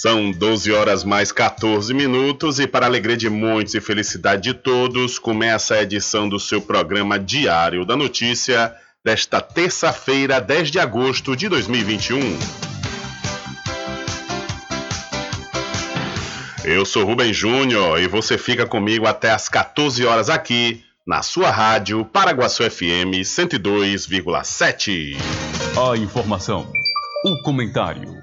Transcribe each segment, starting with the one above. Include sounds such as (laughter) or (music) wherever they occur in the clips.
São 12 horas mais 14 minutos e para alegria de muitos e felicidade de todos, começa a edição do seu programa Diário da Notícia desta terça-feira, 10 de agosto de 2021. Eu sou Rubem Júnior e você fica comigo até às 14 horas aqui na sua rádio Paraguaçu FM 102,7. A informação o comentário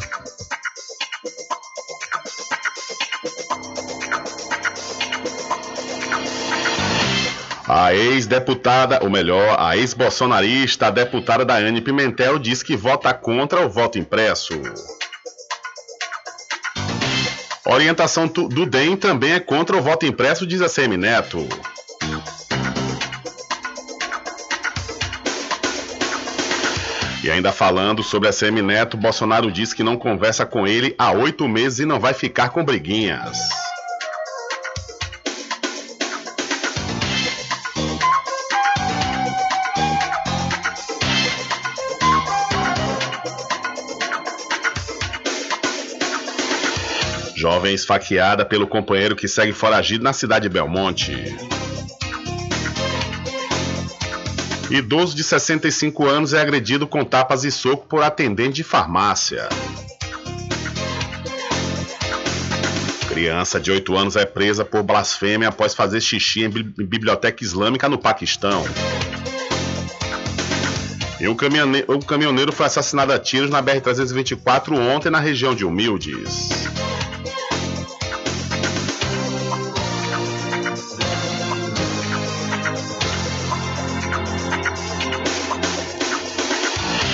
A ex-deputada, ou melhor, a ex-bolsonarista, a deputada Daiane Pimentel, diz que vota contra o voto impresso. Orientação do DEM também é contra o voto impresso, diz a CM Neto. E ainda falando sobre a CM Neto, Bolsonaro diz que não conversa com ele há oito meses e não vai ficar com briguinhas. Jovem esfaqueada pelo companheiro que segue foragido na cidade de Belmonte. Idoso de 65 anos é agredido com tapas e soco por atendente de farmácia. Criança de 8 anos é presa por blasfêmia após fazer xixi em biblioteca islâmica no Paquistão. E um caminhoneiro, um caminhoneiro foi assassinado a tiros na BR-324 ontem na região de Humildes.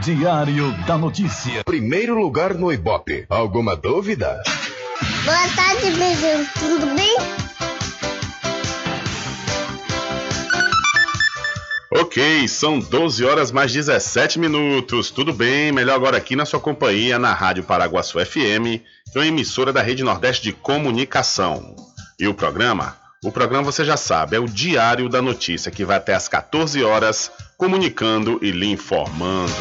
Diário da Notícia. Primeiro lugar no Ibope. Alguma dúvida? Boa tarde, beijão. Tudo bem? Ok, são 12 horas mais 17 minutos. Tudo bem? Melhor agora aqui na sua companhia na Rádio Paraguaçu FM, que é uma emissora da Rede Nordeste de Comunicação. E o programa? O programa você já sabe, é o Diário da Notícia, que vai até às 14 horas comunicando e lhe informando.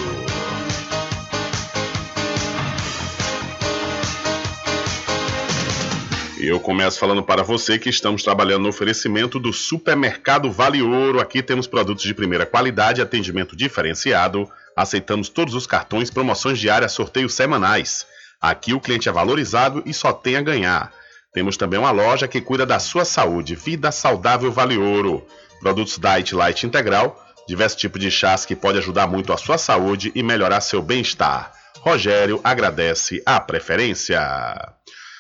E eu começo falando para você que estamos trabalhando no oferecimento do Supermercado Vale Ouro. Aqui temos produtos de primeira qualidade, atendimento diferenciado. Aceitamos todos os cartões, promoções diárias, sorteios semanais. Aqui o cliente é valorizado e só tem a ganhar. Temos também uma loja que cuida da sua saúde. Vida Saudável Vale Ouro. Produtos Diet Light Integral diversos tipos de chás que pode ajudar muito a sua saúde e melhorar seu bem-estar. Rogério agradece a preferência.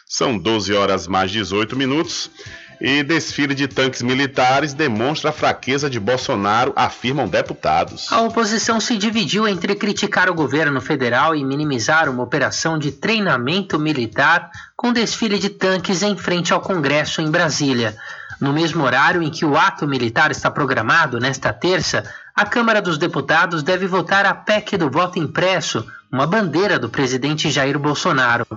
São 12 horas mais 18 minutos e desfile de tanques militares demonstra a fraqueza de Bolsonaro, afirmam deputados. A oposição se dividiu entre criticar o governo federal e minimizar uma operação de treinamento militar com desfile de tanques em frente ao Congresso em Brasília. No mesmo horário em que o ato militar está programado, nesta terça, a Câmara dos Deputados deve votar a PEC do voto impresso, uma bandeira do presidente Jair Bolsonaro.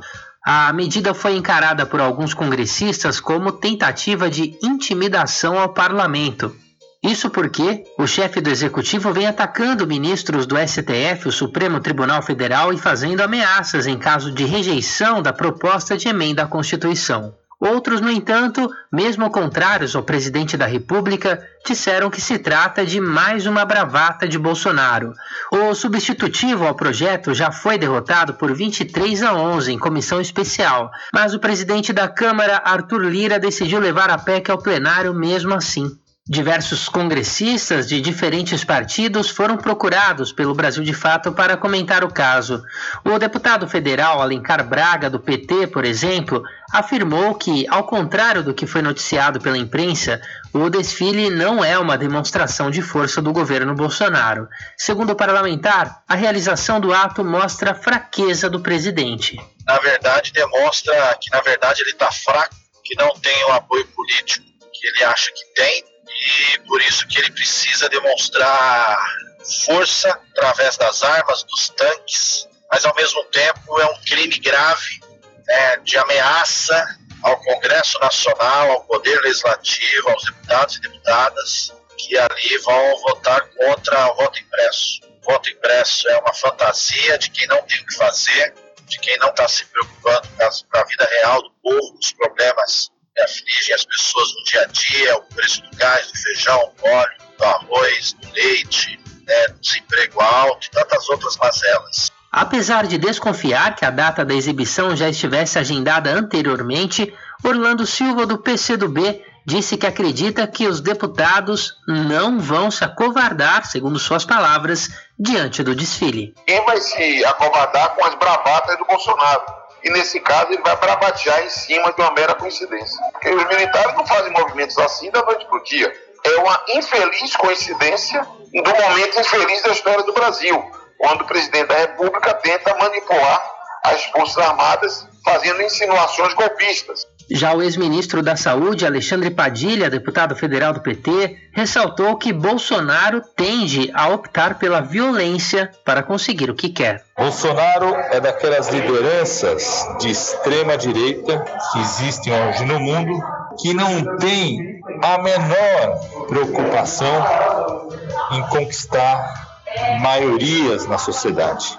A medida foi encarada por alguns congressistas como tentativa de intimidação ao parlamento. Isso porque o chefe do executivo vem atacando ministros do STF, o Supremo Tribunal Federal, e fazendo ameaças em caso de rejeição da proposta de emenda à Constituição. Outros, no entanto, mesmo contrários ao presidente da República, disseram que se trata de mais uma bravata de Bolsonaro. O substitutivo ao projeto já foi derrotado por 23 a 11 em comissão especial, mas o presidente da Câmara, Arthur Lira, decidiu levar a PEC ao plenário mesmo assim. Diversos congressistas de diferentes partidos foram procurados pelo Brasil de Fato para comentar o caso. O deputado federal Alencar Braga, do PT, por exemplo, afirmou que, ao contrário do que foi noticiado pela imprensa, o desfile não é uma demonstração de força do governo Bolsonaro. Segundo o parlamentar, a realização do ato mostra a fraqueza do presidente. Na verdade, demonstra que, na verdade, ele está fraco, que não tem o apoio político que ele acha que tem e por isso que ele precisa demonstrar força através das armas, dos tanques, mas ao mesmo tempo é um crime grave né, de ameaça ao Congresso Nacional, ao Poder Legislativo, aos deputados e deputadas que ali vão votar contra o voto impresso. O voto impresso é uma fantasia de quem não tem o que fazer, de quem não está se preocupando com a vida real do povo, dos problemas que afligem as pessoas no dia a dia, o preço do gás, do feijão, do óleo, do arroz, do leite, né, do desemprego alto e tantas outras mazelas. Apesar de desconfiar que a data da exibição já estivesse agendada anteriormente, Orlando Silva, do PCdoB, disse que acredita que os deputados não vão se acovardar, segundo suas palavras, diante do desfile. Quem vai se acovardar com as bravatas do Bolsonaro? E nesse caso ele vai bravatear em cima de uma mera coincidência. Porque os militares não fazem movimentos assim da noite para o dia. É uma infeliz coincidência do momento infeliz da história do Brasil quando o presidente da República tenta manipular as Forças Armadas fazendo insinuações golpistas. Já o ex-ministro da Saúde, Alexandre Padilha, deputado federal do PT, ressaltou que Bolsonaro tende a optar pela violência para conseguir o que quer. Bolsonaro é daquelas lideranças de extrema direita que existem hoje no mundo que não tem a menor preocupação em conquistar maiorias na sociedade.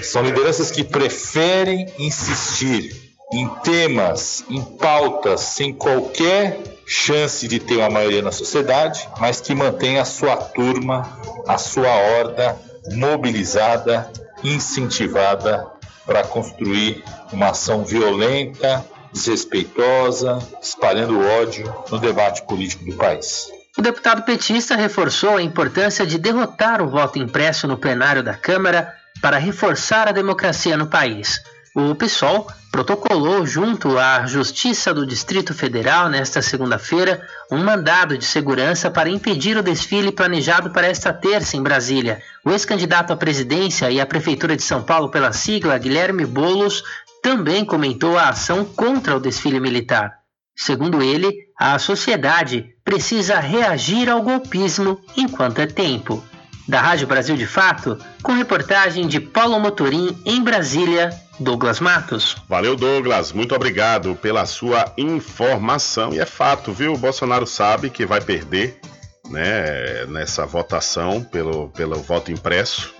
São lideranças que preferem insistir em temas, em pautas, sem qualquer chance de ter uma maioria na sociedade, mas que mantém a sua turma, a sua horda mobilizada, incentivada para construir uma ação violenta, desrespeitosa, espalhando ódio no debate político do país. O deputado petista reforçou a importância de derrotar o voto impresso no plenário da Câmara para reforçar a democracia no país. O PSOL protocolou junto à Justiça do Distrito Federal nesta segunda-feira um mandado de segurança para impedir o desfile planejado para esta terça em Brasília. O ex-candidato à presidência e à Prefeitura de São Paulo pela sigla, Guilherme Bolos, também comentou a ação contra o desfile militar. Segundo ele, a sociedade precisa reagir ao golpismo enquanto é tempo. Da Rádio Brasil de Fato, com reportagem de Paulo Motorim em Brasília, Douglas Matos. Valeu, Douglas. Muito obrigado pela sua informação. E é fato, viu? O Bolsonaro sabe que vai perder né, nessa votação pelo, pelo voto impresso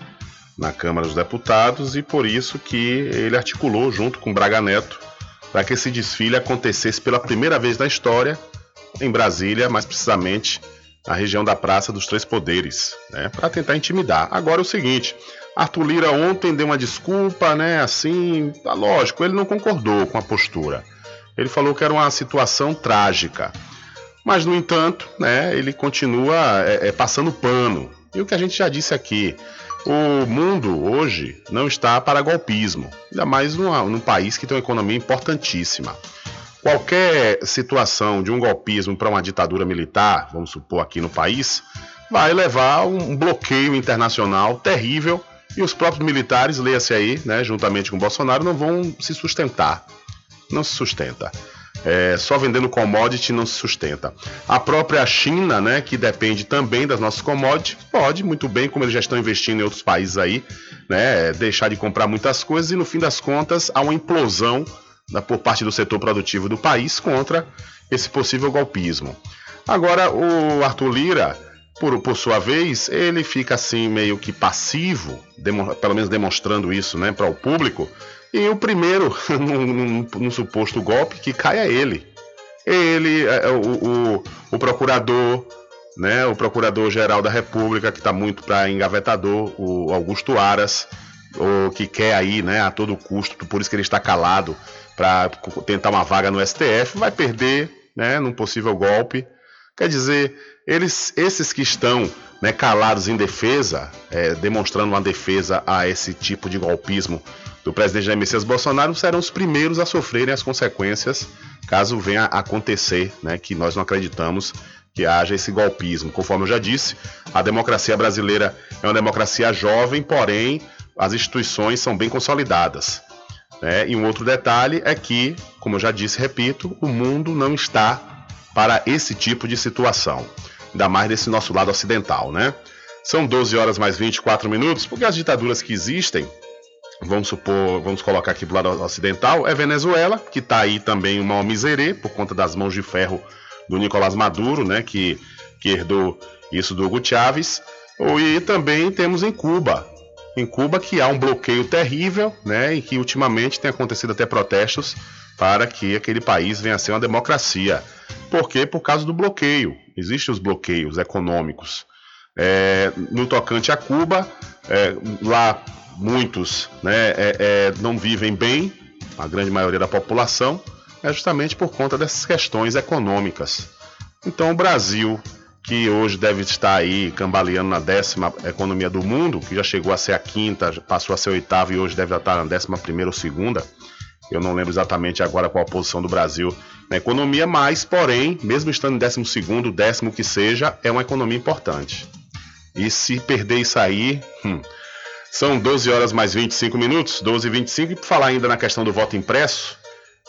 na Câmara dos Deputados e por isso que ele articulou junto com Braga Neto para que esse desfile acontecesse pela primeira vez na história em Brasília, mais precisamente na região da Praça dos Três Poderes, né, para tentar intimidar. Agora é o seguinte, Arthur Lira ontem deu uma desculpa, né, assim, tá lógico, ele não concordou com a postura. Ele falou que era uma situação trágica. Mas, no entanto, né, ele continua é, é, passando pano. E o que a gente já disse aqui, o mundo hoje não está para golpismo, ainda mais numa, num país que tem uma economia importantíssima. Qualquer situação de um golpismo para uma ditadura militar, vamos supor aqui no país, vai levar a um bloqueio internacional terrível e os próprios militares, leia-se aí, né, juntamente com Bolsonaro, não vão se sustentar. Não se sustenta. É, só vendendo commodity não se sustenta. A própria China, né, que depende também das nossas commodities, pode muito bem, como eles já estão investindo em outros países aí, né, deixar de comprar muitas coisas e no fim das contas há uma implosão por parte do setor produtivo do país contra esse possível golpismo. Agora, o Arthur Lira, por, por sua vez, ele fica assim meio que passivo, pelo menos demonstrando isso né, para o público, e o primeiro, (laughs) num, suposto golpe, que cai é ele. Ele, é, é, o, o, o procurador, né, o procurador-geral da República, que está muito para engavetador, o Augusto Aras, o que quer aí, né, a todo custo, por isso que ele está calado para tentar uma vaga no STF, vai perder, né, num possível golpe. Quer dizer, eles, esses que estão né, calados em defesa, é, demonstrando uma defesa a esse tipo de golpismo do presidente Jair Messias Bolsonaro serão os primeiros a sofrerem as consequências caso venha a acontecer, né, que nós não acreditamos que haja esse golpismo. Conforme eu já disse, a democracia brasileira é uma democracia jovem, porém as instituições são bem consolidadas. Né? E um outro detalhe é que, como eu já disse, repito, o mundo não está para esse tipo de situação, ainda mais desse nosso lado ocidental, né? São 12 horas mais 24 minutos, porque as ditaduras que existem, vamos supor, vamos colocar aqui do lado ocidental, é Venezuela, que está aí também uma miserê, por conta das mãos de ferro do Nicolás Maduro, né, que, que herdou isso do Hugo Chávez. E também temos em Cuba, em Cuba que há um bloqueio terrível, né, e que ultimamente tem acontecido até protestos para que aquele país venha a ser uma democracia. Por quê? Por causa do bloqueio. Existem os bloqueios econômicos. É, no tocante a Cuba, é, lá muitos né, é, é, não vivem bem, a grande maioria da população, é justamente por conta dessas questões econômicas. Então o Brasil, que hoje deve estar aí cambaleando na décima economia do mundo, que já chegou a ser a quinta, passou a ser a oitava e hoje deve estar na décima primeira ou segunda. Eu não lembro exatamente agora qual a posição do Brasil na economia, mas, porém, mesmo estando em décimo segundo, décimo que seja, é uma economia importante. E se perder isso aí, hum, são 12 horas mais 25 minutos, 12 e 25, e por falar ainda na questão do voto impresso,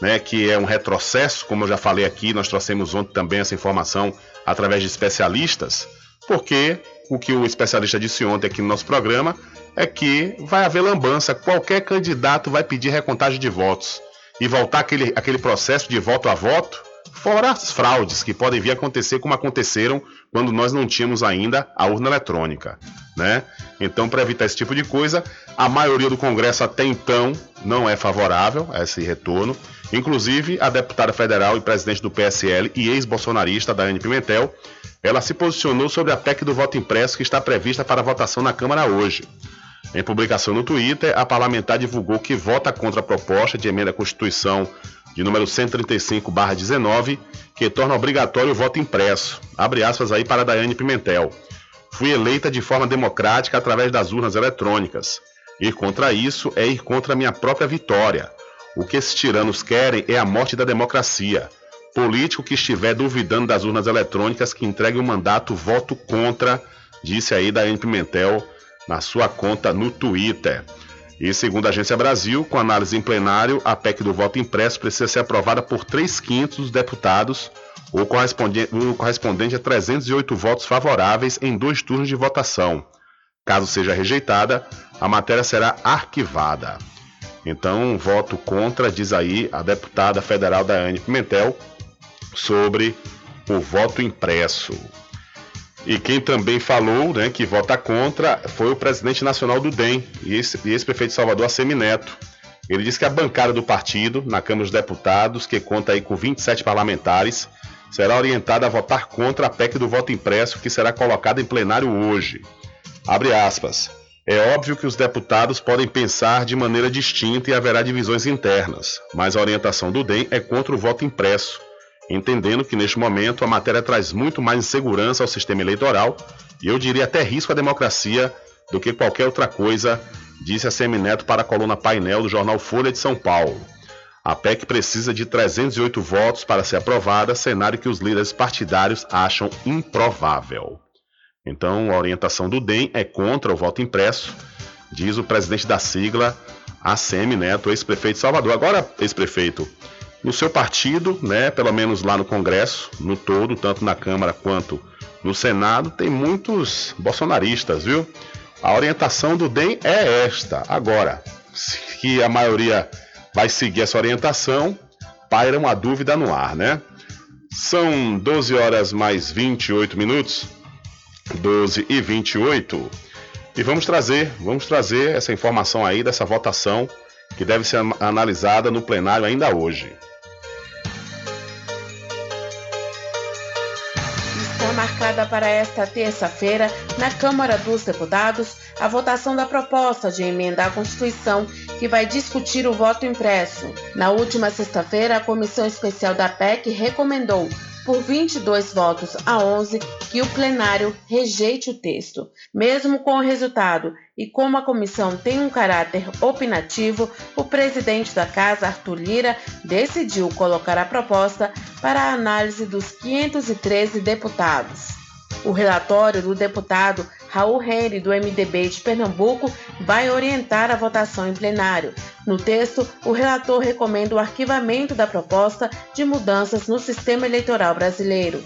né, que é um retrocesso, como eu já falei aqui, nós trouxemos ontem também essa informação através de especialistas, porque o que o especialista disse ontem aqui no nosso programa é que vai haver lambança, qualquer candidato vai pedir recontagem de votos. E voltar aquele, aquele processo de voto a voto, fora as fraudes que podem vir a acontecer como aconteceram quando nós não tínhamos ainda a urna eletrônica, né? Então, para evitar esse tipo de coisa, a maioria do Congresso até então não é favorável a esse retorno. Inclusive, a deputada federal e presidente do PSL e ex-bolsonarista Daiane Pimentel, ela se posicionou sobre a PEC do voto impresso que está prevista para votação na Câmara hoje. Em publicação no Twitter, a parlamentar divulgou que vota contra a proposta de emenda à Constituição de número 135/19, que torna obrigatório o voto impresso. Abre aspas aí para Daiane Pimentel. Fui eleita de forma democrática através das urnas eletrônicas. Ir contra isso é ir contra a minha própria vitória. O que esses tiranos querem é a morte da democracia. Político que estiver duvidando das urnas eletrônicas que entregue o mandato voto contra, disse aí Daiane Pimentel na sua conta no Twitter. E segundo a Agência Brasil, com análise em plenário, a PEC do voto impresso precisa ser aprovada por 3 quintos dos deputados, o correspondente, o correspondente a 308 votos favoráveis em dois turnos de votação. Caso seja rejeitada, a matéria será arquivada. Então, voto contra, diz aí a deputada federal Daiane Pimentel, sobre o voto impresso. E quem também falou né, que vota contra foi o presidente nacional do DEM e ex-prefeito de Salvador, Assemineto. Ele disse que a bancada do partido, na Câmara dos Deputados, que conta aí com 27 parlamentares, será orientada a votar contra a PEC do voto impresso, que será colocada em plenário hoje. Abre aspas. É óbvio que os deputados podem pensar de maneira distinta e haverá divisões internas, mas a orientação do DEM é contra o voto impresso entendendo que neste momento a matéria traz muito mais insegurança ao sistema eleitoral e eu diria até risco à democracia do que qualquer outra coisa, disse a Semineto para a coluna Painel do jornal Folha de São Paulo. A PEC precisa de 308 votos para ser aprovada, cenário que os líderes partidários acham improvável. Então, a orientação do DEM é contra o voto impresso, diz o presidente da sigla, ACM Neto, ex-prefeito de Salvador. Agora, ex-prefeito, no seu partido, né, pelo menos lá no Congresso, no todo, tanto na Câmara quanto no Senado, tem muitos bolsonaristas, viu? A orientação do DEM é esta. Agora, que a maioria vai seguir essa orientação, paira uma dúvida no ar, né? São 12 horas mais 28 minutos, 12 e 28. E vamos trazer, vamos trazer essa informação aí dessa votação que deve ser analisada no plenário ainda hoje. Marcada para esta terça-feira, na Câmara dos Deputados, a votação da proposta de emenda à Constituição que vai discutir o voto impresso. Na última sexta-feira, a Comissão Especial da PEC recomendou por 22 votos a 11 que o plenário rejeite o texto. Mesmo com o resultado e como a comissão tem um caráter opinativo, o presidente da casa, Arthur Lira, decidiu colocar a proposta para a análise dos 513 deputados. O relatório do deputado Raul Henry, do MDB de Pernambuco, vai orientar a votação em plenário. No texto, o relator recomenda o arquivamento da proposta de mudanças no sistema eleitoral brasileiro.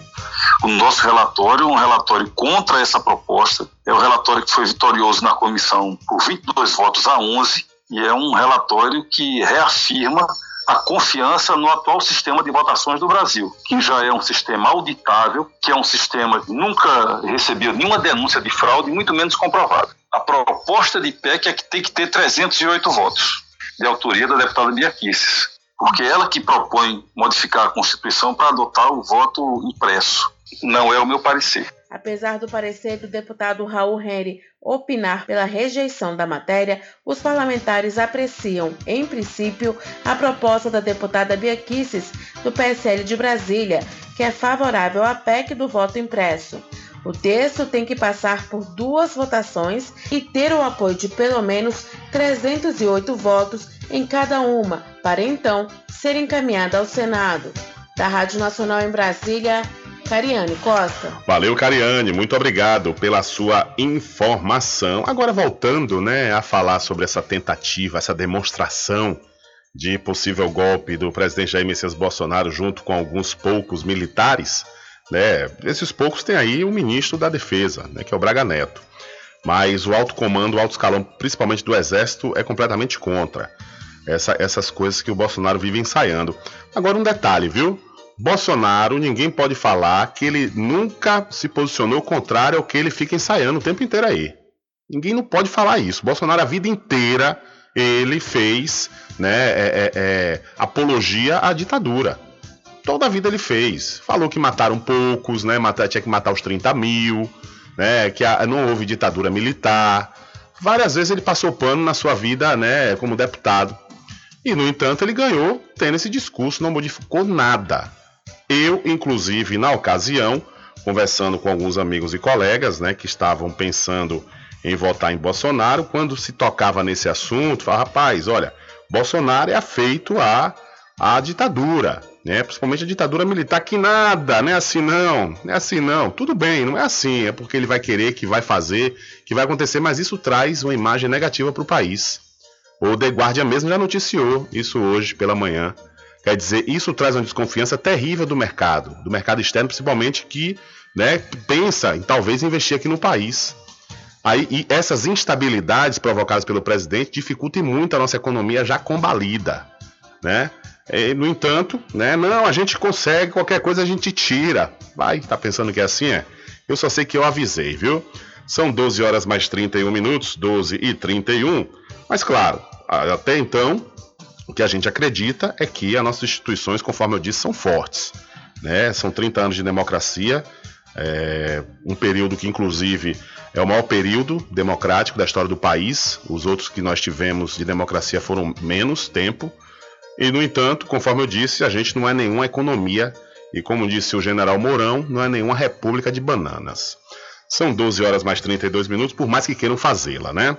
O nosso relatório um relatório contra essa proposta, é o relatório que foi vitorioso na comissão por 22 votos a 11 e é um relatório que reafirma a confiança no atual sistema de votações do Brasil, que já é um sistema auditável, que é um sistema que nunca recebeu nenhuma denúncia de fraude, muito menos comprovado. A proposta de PEC é que tem que ter 308 votos, de autoria da deputada Bia Kicis, porque ela que propõe modificar a Constituição para adotar o voto impresso. Não é o meu parecer. Apesar do parecer do deputado Raul Henry opinar pela rejeição da matéria, os parlamentares apreciam, em princípio, a proposta da deputada Bia Kicis, do PSL de Brasília, que é favorável à PEC do voto impresso. O texto tem que passar por duas votações e ter o apoio de pelo menos 308 votos em cada uma, para então ser encaminhada ao Senado. Da Rádio Nacional em Brasília, Cariane Costa. Valeu, Cariane, muito obrigado pela sua informação. Agora voltando, né, a falar sobre essa tentativa, essa demonstração de possível golpe do presidente Jair Messias Bolsonaro junto com alguns poucos militares, né? Esses poucos tem aí o ministro da Defesa, né, que é o Braga Neto. Mas o alto comando, o alto escalão, principalmente do Exército, é completamente contra essa, essas coisas que o Bolsonaro vive ensaiando. Agora um detalhe, viu? Bolsonaro, ninguém pode falar que ele nunca se posicionou contrário ao que ele fica ensaiando o tempo inteiro aí. Ninguém não pode falar isso. Bolsonaro, a vida inteira, ele fez né, é, é, é, apologia à ditadura. Toda a vida ele fez. Falou que mataram poucos, né, matar, tinha que matar os 30 mil, né, que a, não houve ditadura militar. Várias vezes ele passou pano na sua vida né, como deputado. E, no entanto, ele ganhou tendo esse discurso, não modificou nada. Eu, inclusive, na ocasião, conversando com alguns amigos e colegas, né, que estavam pensando em votar em Bolsonaro, quando se tocava nesse assunto, falava, rapaz, olha, Bolsonaro é afeito à, à ditadura, né? Principalmente a ditadura militar, que nada, não é assim não, não é assim não. Tudo bem, não é assim, é porque ele vai querer, que vai fazer, que vai acontecer, mas isso traz uma imagem negativa para o país. O The Guardian mesmo já noticiou isso hoje pela manhã. Quer dizer, isso traz uma desconfiança terrível do mercado, do mercado externo, principalmente que né, pensa em talvez investir aqui no país. Aí, e essas instabilidades provocadas pelo presidente dificultam muito a nossa economia já combalida. Né? E, no entanto, né, não, a gente consegue, qualquer coisa a gente tira. Vai, tá pensando que é assim, é? Eu só sei que eu avisei, viu? São 12 horas mais 31 minutos, 12 e 31. Mas claro, até então, o que a gente acredita é que as nossas instituições, conforme eu disse, são fortes. Né? São 30 anos de democracia, é um período que, inclusive, é o maior período democrático da história do país. Os outros que nós tivemos de democracia foram menos tempo. E, no entanto, conforme eu disse, a gente não é nenhuma economia e, como disse o general Mourão, não é nenhuma república de bananas. São 12 horas mais 32 minutos, por mais que queiram fazê-la, né?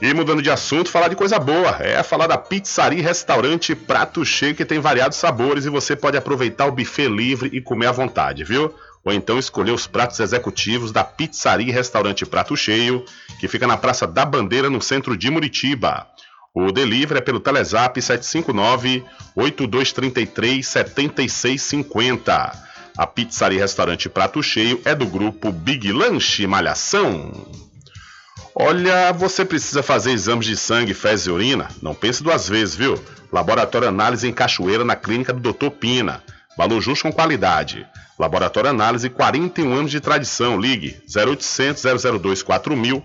E mudando de assunto, falar de coisa boa. É falar da pizzaria restaurante Prato Cheio que tem variados sabores e você pode aproveitar o buffet livre e comer à vontade, viu? Ou então escolher os pratos executivos da pizzaria restaurante Prato Cheio, que fica na Praça da Bandeira, no centro de Muritiba. O delivery é pelo Telezap 759 8233 7650. A pizzaria restaurante Prato Cheio é do grupo Big Lanche Malhação. Olha, você precisa fazer exames de sangue, fezes e urina? Não pense duas vezes, viu? Laboratório Análise em Cachoeira, na clínica do Dr. Pina. Valor justo com qualidade. Laboratório Análise, 41 anos de tradição. Ligue 0800 002 4000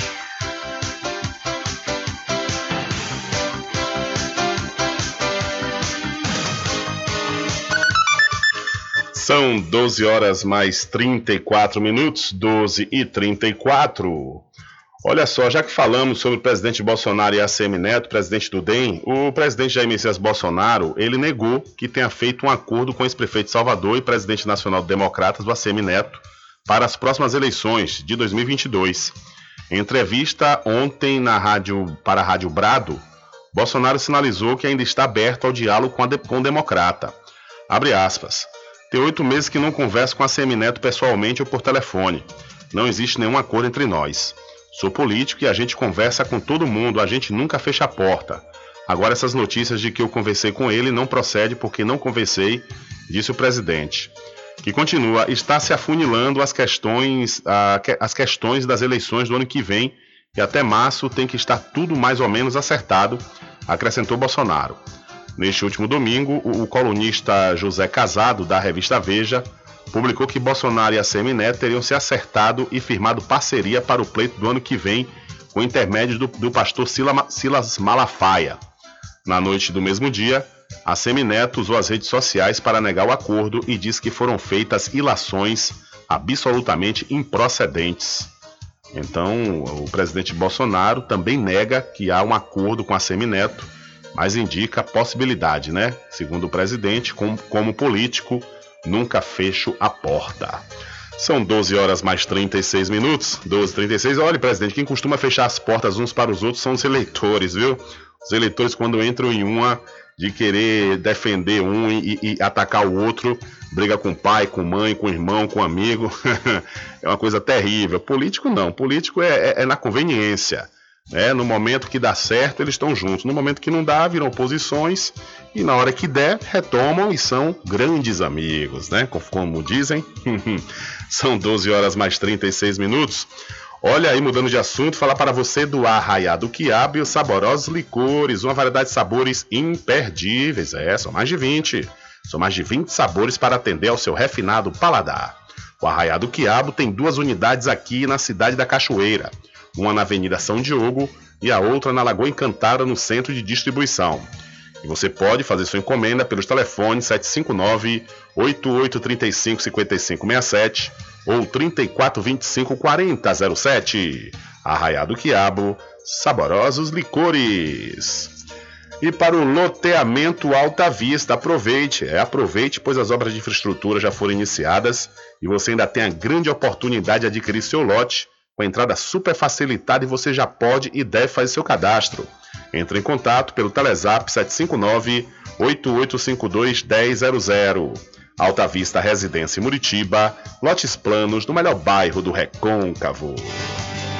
São 12 horas mais 34 minutos, 12 e 34. Olha só, já que falamos sobre o presidente Bolsonaro e a ACM Neto, presidente do DEM, o presidente Jair Messias Bolsonaro, ele negou que tenha feito um acordo com o ex-prefeito de Salvador e presidente nacional do Democratas, do ACM Neto, para as próximas eleições de 2022. Em entrevista ontem na rádio, para a Rádio Brado, Bolsonaro sinalizou que ainda está aberto ao diálogo com, com o democrata. Abre aspas. Tem oito meses que não converso com a ACM Neto pessoalmente ou por telefone. Não existe nenhum acordo entre nós. Sou político e a gente conversa com todo mundo, a gente nunca fecha a porta. Agora essas notícias de que eu conversei com ele não procede porque não conversei, disse o presidente. Que continua, está se afunilando as questões, as questões das eleições do ano que vem e até março tem que estar tudo mais ou menos acertado, acrescentou Bolsonaro. Neste último domingo, o colunista José Casado, da revista Veja, publicou que Bolsonaro e a Semineto teriam se acertado e firmado parceria para o pleito do ano que vem, com intermédio do, do pastor Sila, Silas Malafaia. Na noite do mesmo dia, a Semineto usou as redes sociais para negar o acordo e disse que foram feitas ilações absolutamente improcedentes. Então, o presidente Bolsonaro também nega que há um acordo com a Semineto, mas indica a possibilidade, né? Segundo o presidente, como, como político, nunca fecho a porta. São 12 horas mais 36 minutos. 12 36 Olha, presidente, quem costuma fechar as portas uns para os outros são os eleitores, viu? Os eleitores, quando entram em uma de querer defender um e, e atacar o outro, briga com pai, com mãe, com irmão, com amigo. (laughs) é uma coisa terrível. Político não. Político é, é, é na conveniência. É, no momento que dá certo, eles estão juntos. No momento que não dá, viram oposições. E na hora que der, retomam e são grandes amigos, né? Como dizem. (laughs) são 12 horas mais 36 minutos. Olha aí, mudando de assunto, falar para você do Arraiado Quiabo e os saborosos licores, uma variedade de sabores imperdíveis. É, são mais de 20. São mais de 20 sabores para atender ao seu refinado paladar. O Arraiado Quiabo tem duas unidades aqui na cidade da Cachoeira uma na Avenida São Diogo e a outra na Lagoa Encantada, no centro de distribuição. E você pode fazer sua encomenda pelos telefones 759 8835 5567 ou 3425 4007. Arraiado Quiabo, saborosos licores. E para o loteamento Alta Vista, aproveite, é aproveite, pois as obras de infraestrutura já foram iniciadas e você ainda tem a grande oportunidade de adquirir seu lote com entrada super facilitada e você já pode e deve fazer seu cadastro. Entre em contato pelo Telezap 759 8852 1000. Alta Vista Residência Muritiba, lotes planos no melhor bairro do Recôncavo.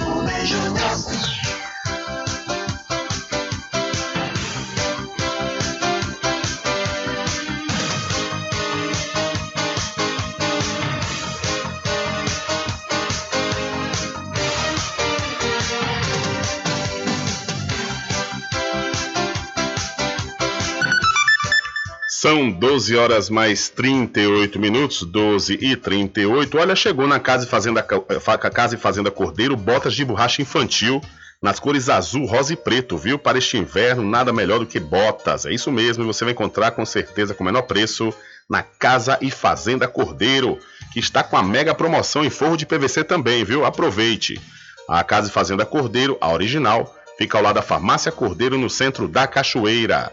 Mon je. São 12 horas mais 38 minutos, 12 e 38. Olha, chegou na Casa e Fazenda, Casa e Fazenda Cordeiro botas de borracha infantil nas cores azul, rosa e preto, viu? Para este inverno, nada melhor do que botas. É isso mesmo, você vai encontrar com certeza com o menor preço na Casa e Fazenda Cordeiro, que está com a mega promoção em forro de PVC também, viu? Aproveite. A Casa e Fazenda Cordeiro, a original, fica ao lado da Farmácia Cordeiro no centro da Cachoeira.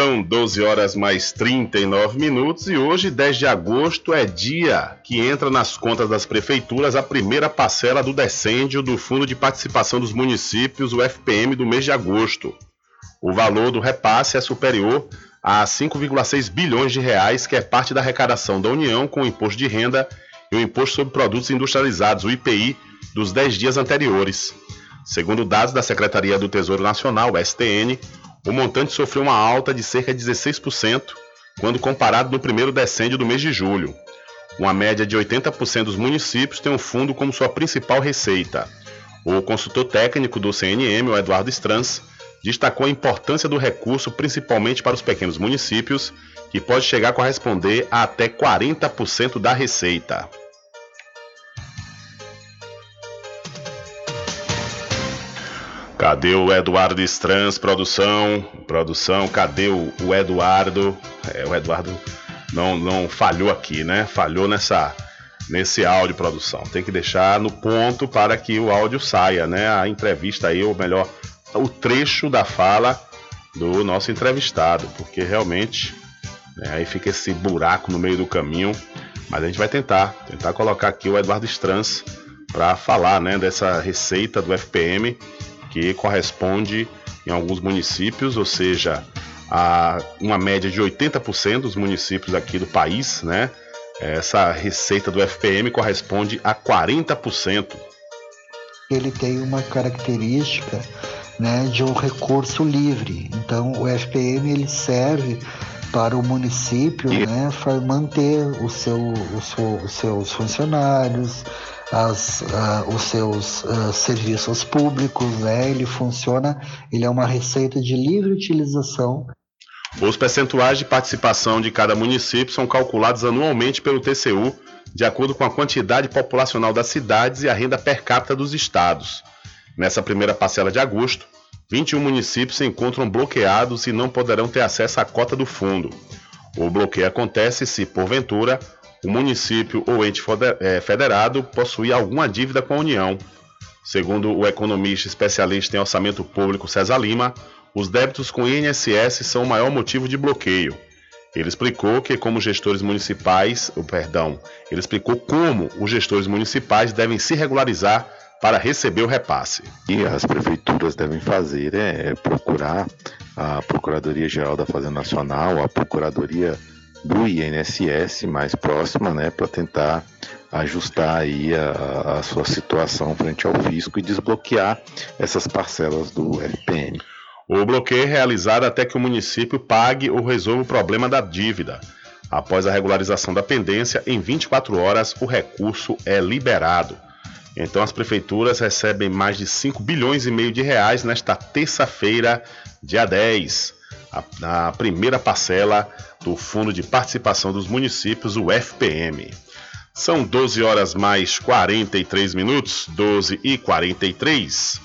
São 12 horas mais 39 minutos e hoje, 10 de agosto, é dia que entra nas contas das prefeituras a primeira parcela do decêndio do Fundo de Participação dos Municípios, o FPM, do mês de agosto. O valor do repasse é superior a 5,6 bilhões de reais, que é parte da arrecadação da União com o imposto de renda e o imposto sobre produtos industrializados, o IPI, dos 10 dias anteriores. Segundo dados da Secretaria do Tesouro Nacional, STN, o montante sofreu uma alta de cerca de 16% quando comparado no primeiro decêndio do mês de julho. Uma média de 80% dos municípios tem o fundo como sua principal receita. O consultor técnico do CNM, o Eduardo Strans, destacou a importância do recurso principalmente para os pequenos municípios, que pode chegar a corresponder a até 40% da receita. Cadê o Eduardo Strans, produção? Produção, cadê o, Eduardo? É, o Eduardo não, não falhou aqui, né? Falhou nessa nesse áudio, produção. Tem que deixar no ponto para que o áudio saia, né? A entrevista aí, ou melhor, o trecho da fala do nosso entrevistado, porque realmente né, aí fica esse buraco no meio do caminho. Mas a gente vai tentar, tentar colocar aqui o Eduardo Strans para falar, né, dessa receita do FPM que corresponde em alguns municípios, ou seja, a uma média de 80% dos municípios aqui do país, né? Essa receita do FPM corresponde a 40%. Ele tem uma característica né, de um recurso livre. Então, o FPM ele serve para o município né, manter o seu, o seu, os seus funcionários, as, uh, os seus uh, serviços públicos, né? Ele funciona, ele é uma receita de livre utilização. Os percentuais de participação de cada município são calculados anualmente pelo TCU, de acordo com a quantidade populacional das cidades e a renda per capita dos estados. Nessa primeira parcela de agosto, 21 municípios se encontram bloqueados e não poderão ter acesso à cota do fundo. O bloqueio acontece se, porventura, o município ou ente é, federado possui alguma dívida com a União. Segundo o economista especialista em orçamento público César Lima, os débitos com o INSS são o maior motivo de bloqueio. Ele explicou que como gestores municipais, o perdão, ele explicou como os gestores municipais devem se regularizar para receber o repasse. E as prefeituras devem fazer é procurar a Procuradoria Geral da Fazenda Nacional, a Procuradoria do INSS mais próxima, né, para tentar ajustar aí a, a, sua situação frente ao fisco e desbloquear essas parcelas do FPM. O bloqueio é realizado até que o município pague ou resolva o problema da dívida. Após a regularização da pendência, em 24 horas o recurso é liberado. Então as prefeituras recebem mais de 5 bilhões e meio de reais nesta terça-feira, dia 10. A, a primeira parcela do Fundo de Participação dos Municípios, o FPM. São 12 horas mais 43 minutos, 12 e 43.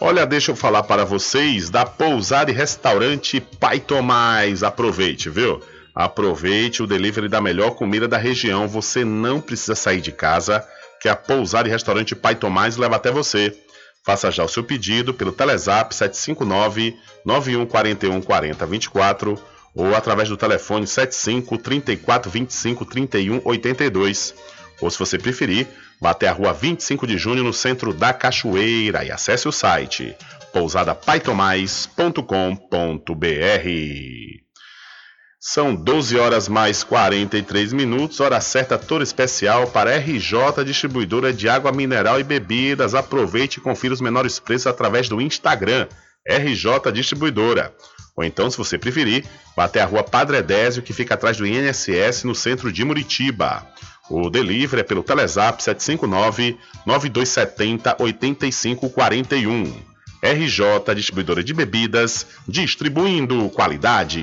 Olha, deixa eu falar para vocês da pousada e restaurante Pai Tomás. Aproveite, viu? Aproveite o delivery da melhor comida da região. Você não precisa sair de casa, que a pousada e restaurante Pai Tomás leva até você. Faça já o seu pedido pelo Telezap 759 9141 4024 ou através do telefone 75 34 25 31 82. Ou se você preferir, vá até a rua 25 de junho no centro da Cachoeira e acesse o site pousadapaitomais.com.br. São 12 horas mais 43 minutos, hora certa toda especial para RJ Distribuidora de Água Mineral e Bebidas. Aproveite e confira os menores preços através do Instagram, RJ Distribuidora. Ou então, se você preferir, vá até a rua Padre Edésio, que fica atrás do INSS, no centro de Muritiba. O delivery é pelo Telezap 759-9270-8541. RJ Distribuidora de Bebidas, distribuindo qualidade.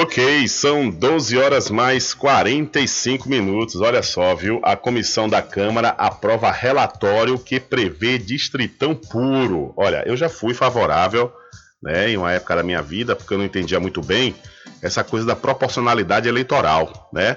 Ok, são 12 horas mais 45 minutos. Olha só, viu? A comissão da Câmara aprova relatório que prevê distritão puro. Olha, eu já fui favorável, né, em uma época da minha vida, porque eu não entendia muito bem essa coisa da proporcionalidade eleitoral, né?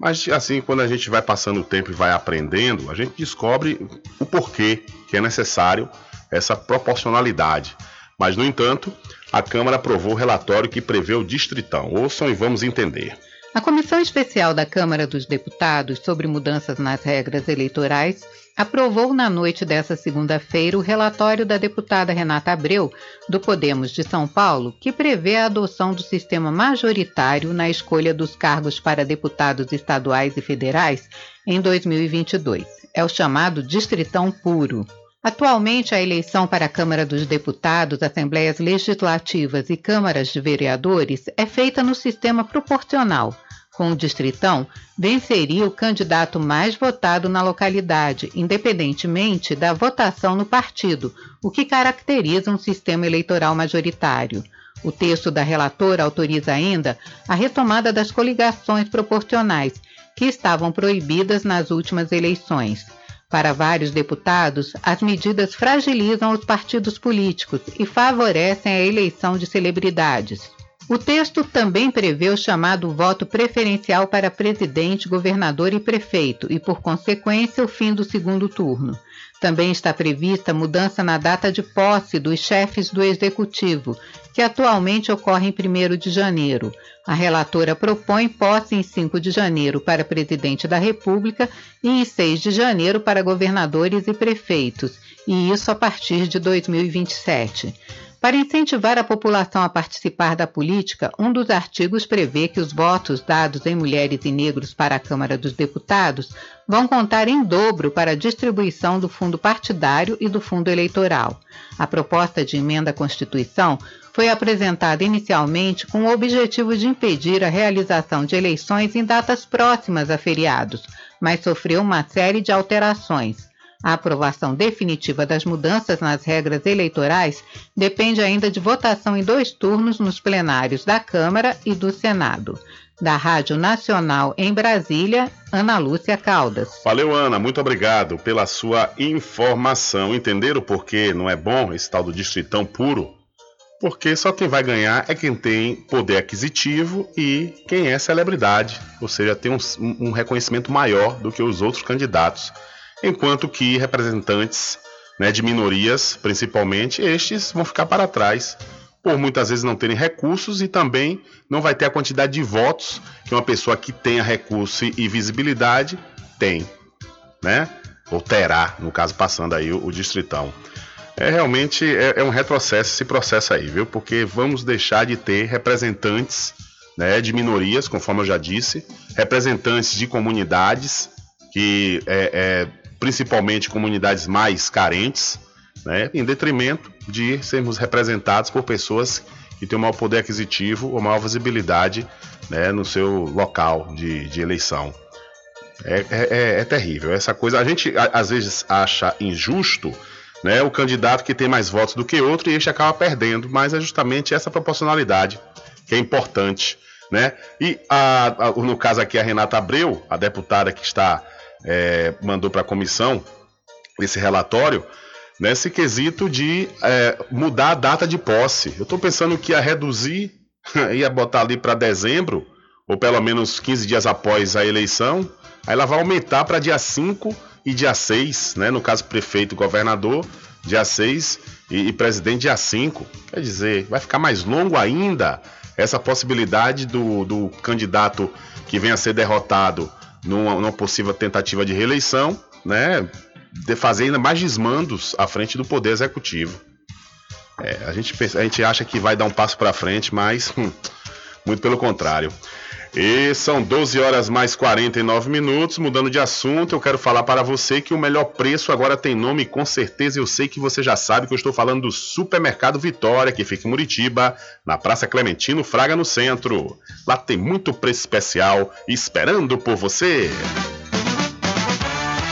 Mas assim, quando a gente vai passando o tempo e vai aprendendo, a gente descobre o porquê que é necessário essa proporcionalidade. Mas, no entanto, a Câmara aprovou o relatório que prevê o distritão. Ouçam e vamos entender. A Comissão Especial da Câmara dos Deputados sobre mudanças nas regras eleitorais aprovou na noite dessa segunda-feira o relatório da deputada Renata Abreu, do Podemos de São Paulo, que prevê a adoção do sistema majoritário na escolha dos cargos para deputados estaduais e federais em 2022. É o chamado Distritão Puro. Atualmente, a eleição para a Câmara dos Deputados, Assembleias Legislativas e Câmaras de Vereadores é feita no sistema proporcional. Com o distritão, venceria o candidato mais votado na localidade, independentemente da votação no partido, o que caracteriza um sistema eleitoral majoritário. O texto da relatora autoriza ainda a retomada das coligações proporcionais, que estavam proibidas nas últimas eleições. Para vários deputados, as medidas fragilizam os partidos políticos e favorecem a eleição de celebridades. O texto também prevê o chamado voto preferencial para presidente, governador e prefeito e, por consequência, o fim do segundo turno. Também está prevista mudança na data de posse dos chefes do executivo, que atualmente ocorre em 1 de janeiro. A relatora propõe posse em 5 de janeiro para presidente da República e em 6 de janeiro para governadores e prefeitos, e isso a partir de 2027. Para incentivar a população a participar da política, um dos artigos prevê que os votos dados em mulheres e negros para a Câmara dos Deputados vão contar em dobro para a distribuição do fundo partidário e do fundo eleitoral. A proposta de emenda à Constituição foi apresentada inicialmente com o objetivo de impedir a realização de eleições em datas próximas a feriados, mas sofreu uma série de alterações. A aprovação definitiva das mudanças nas regras eleitorais depende ainda de votação em dois turnos nos plenários da Câmara e do Senado. Da Rádio Nacional em Brasília, Ana Lúcia Caldas. Valeu, Ana. Muito obrigado pela sua informação. Entenderam por que não é bom esse tal do distritão puro? Porque só quem vai ganhar é quem tem poder aquisitivo e quem é celebridade, ou seja, tem um, um reconhecimento maior do que os outros candidatos enquanto que representantes né, de minorias, principalmente, estes vão ficar para trás, por muitas vezes não terem recursos e também não vai ter a quantidade de votos que uma pessoa que tenha recurso e visibilidade tem, né? Ou terá, no caso, passando aí o, o distritão. É realmente é, é um retrocesso esse processo aí, viu? Porque vamos deixar de ter representantes né, de minorias, conforme eu já disse, representantes de comunidades que é, é, principalmente comunidades mais carentes, né, em detrimento de sermos representados por pessoas que têm um maior poder aquisitivo ou maior visibilidade né, no seu local de, de eleição. É, é, é, é terrível essa coisa. A gente às vezes acha injusto né, o candidato que tem mais votos do que outro e este acaba perdendo, mas é justamente essa proporcionalidade que é importante. Né? E a, a, no caso aqui a Renata Abreu, a deputada que está é, mandou para a comissão esse relatório, nesse quesito de é, mudar a data de posse. Eu estou pensando que ia reduzir, (laughs) ia botar ali para dezembro, ou pelo menos 15 dias após a eleição, aí ela vai aumentar para dia 5 e dia 6, né? no caso prefeito e governador, dia 6 e, e presidente dia 5. Quer dizer, vai ficar mais longo ainda essa possibilidade do, do candidato que venha a ser derrotado numa, numa possível tentativa de reeleição, né? De fazer ainda mais desmandos à frente do Poder Executivo. É, a, gente, a gente acha que vai dar um passo para frente, mas hum, muito pelo contrário. E são 12 horas mais 49 minutos. Mudando de assunto, eu quero falar para você que o melhor preço agora tem nome, com certeza eu sei que você já sabe que eu estou falando do Supermercado Vitória, que fica em Muritiba, na Praça Clementino Fraga, no centro. Lá tem muito preço especial esperando por você.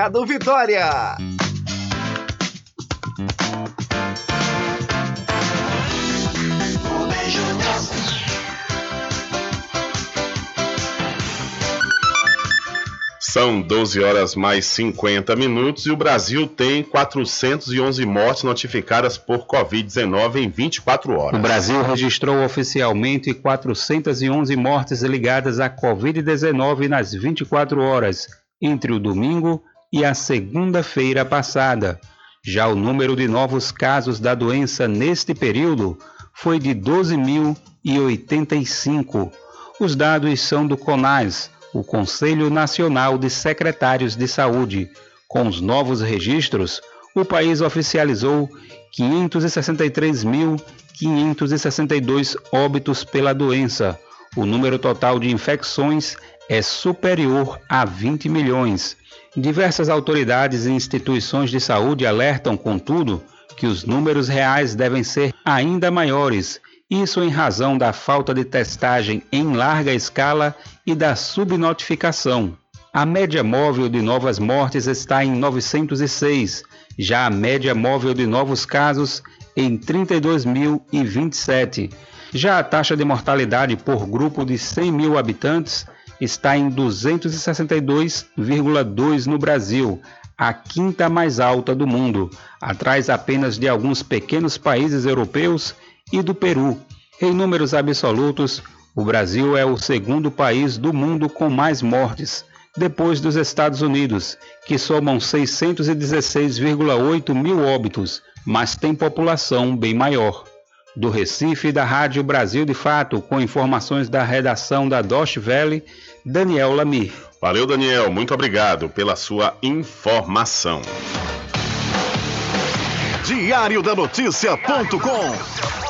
Mercado Vitória. São 12 horas mais 50 minutos e o Brasil tem 411 mortes notificadas por Covid-19 em 24 horas. O Brasil registrou oficialmente 411 mortes ligadas à Covid-19 nas 24 horas, entre o domingo e a segunda-feira passada. Já o número de novos casos da doença neste período foi de 12.085. Os dados são do CONAS, o Conselho Nacional de Secretários de Saúde. Com os novos registros, o país oficializou 563.562 óbitos pela doença. O número total de infecções é superior a 20 milhões. Diversas autoridades e instituições de saúde alertam, contudo, que os números reais devem ser ainda maiores, isso em razão da falta de testagem em larga escala e da subnotificação. A média móvel de novas mortes está em 906, já a média móvel de novos casos em 32.027. Já a taxa de mortalidade por grupo de 100 mil habitantes está em 262,2 no Brasil, a quinta mais alta do mundo, atrás apenas de alguns pequenos países europeus e do Peru. Em números absolutos, o Brasil é o segundo país do mundo com mais mortes, depois dos Estados Unidos, que somam 616,8 mil óbitos, mas tem população bem maior. Do Recife, da Rádio Brasil de Fato, com informações da redação da Dosh Valley, Daniel Lamir. Valeu, Daniel. Muito obrigado pela sua informação. Diário da Notícia.com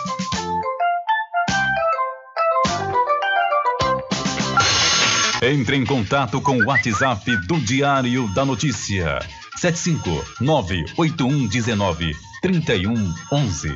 Entre em contato com o WhatsApp do Diário da Notícia. 759-8119-3111.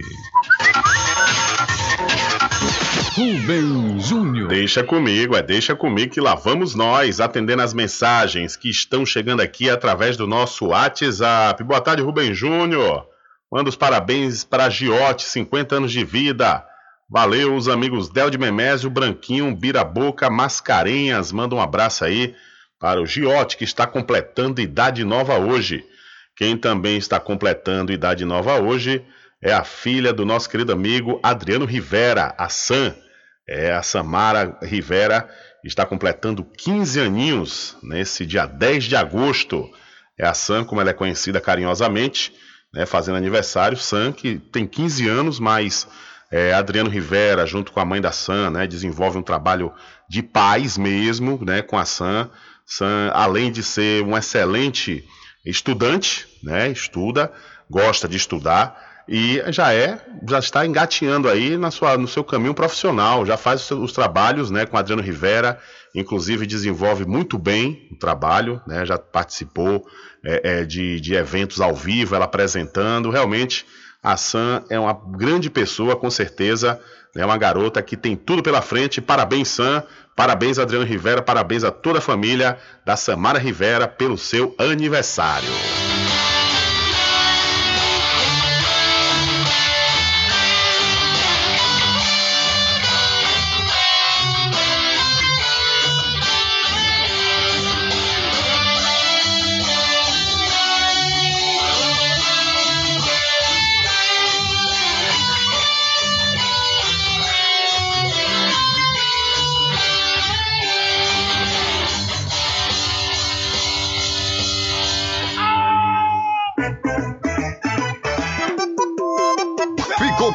Rubem Júnior. Deixa comigo, é deixa comigo que lá vamos nós atendendo as mensagens que estão chegando aqui através do nosso WhatsApp. Boa tarde, Rubem Júnior. Manda os parabéns para a Giote, 50 anos de vida. Valeu, os amigos Del de Memésio, Branquinho, Biraboca, Mascarenhas. Manda um abraço aí para o Giote, que está completando idade nova hoje. Quem também está completando idade nova hoje é a filha do nosso querido amigo Adriano Rivera, a Sam. É a Samara Rivera, está completando 15 aninhos nesse dia 10 de agosto. É a Sam, como ela é conhecida carinhosamente, né, fazendo aniversário. Sam, que tem 15 anos, mas é, Adriano Rivera, junto com a mãe da Sam, né, desenvolve um trabalho de paz mesmo né, com a Sam. Sam, além de ser um excelente estudante, né, estuda, gosta de estudar, e já é, já está engatinhando aí na sua, no seu caminho profissional, já faz os, os trabalhos né, com Adriano Rivera, inclusive desenvolve muito bem o trabalho, né, já participou é, é, de, de eventos ao vivo, ela apresentando. Realmente, a Sam é uma grande pessoa, com certeza. É uma garota que tem tudo pela frente. Parabéns, Sam. Parabéns, Adriano Rivera. Parabéns a toda a família da Samara Rivera pelo seu aniversário.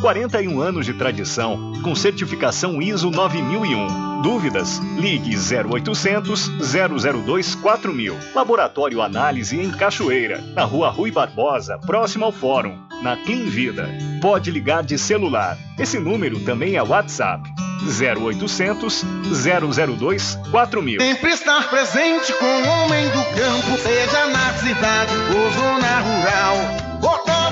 41 anos de tradição, com certificação ISO 9001. Dúvidas? Ligue 0800 002 4000. Laboratório Análise em Cachoeira, na Rua Rui Barbosa, próximo ao Fórum, na Clean Vida. Pode ligar de celular. Esse número também é WhatsApp. 0800 002 4000. Sempre estar presente com o homem do campo, seja na cidade ou zona rural.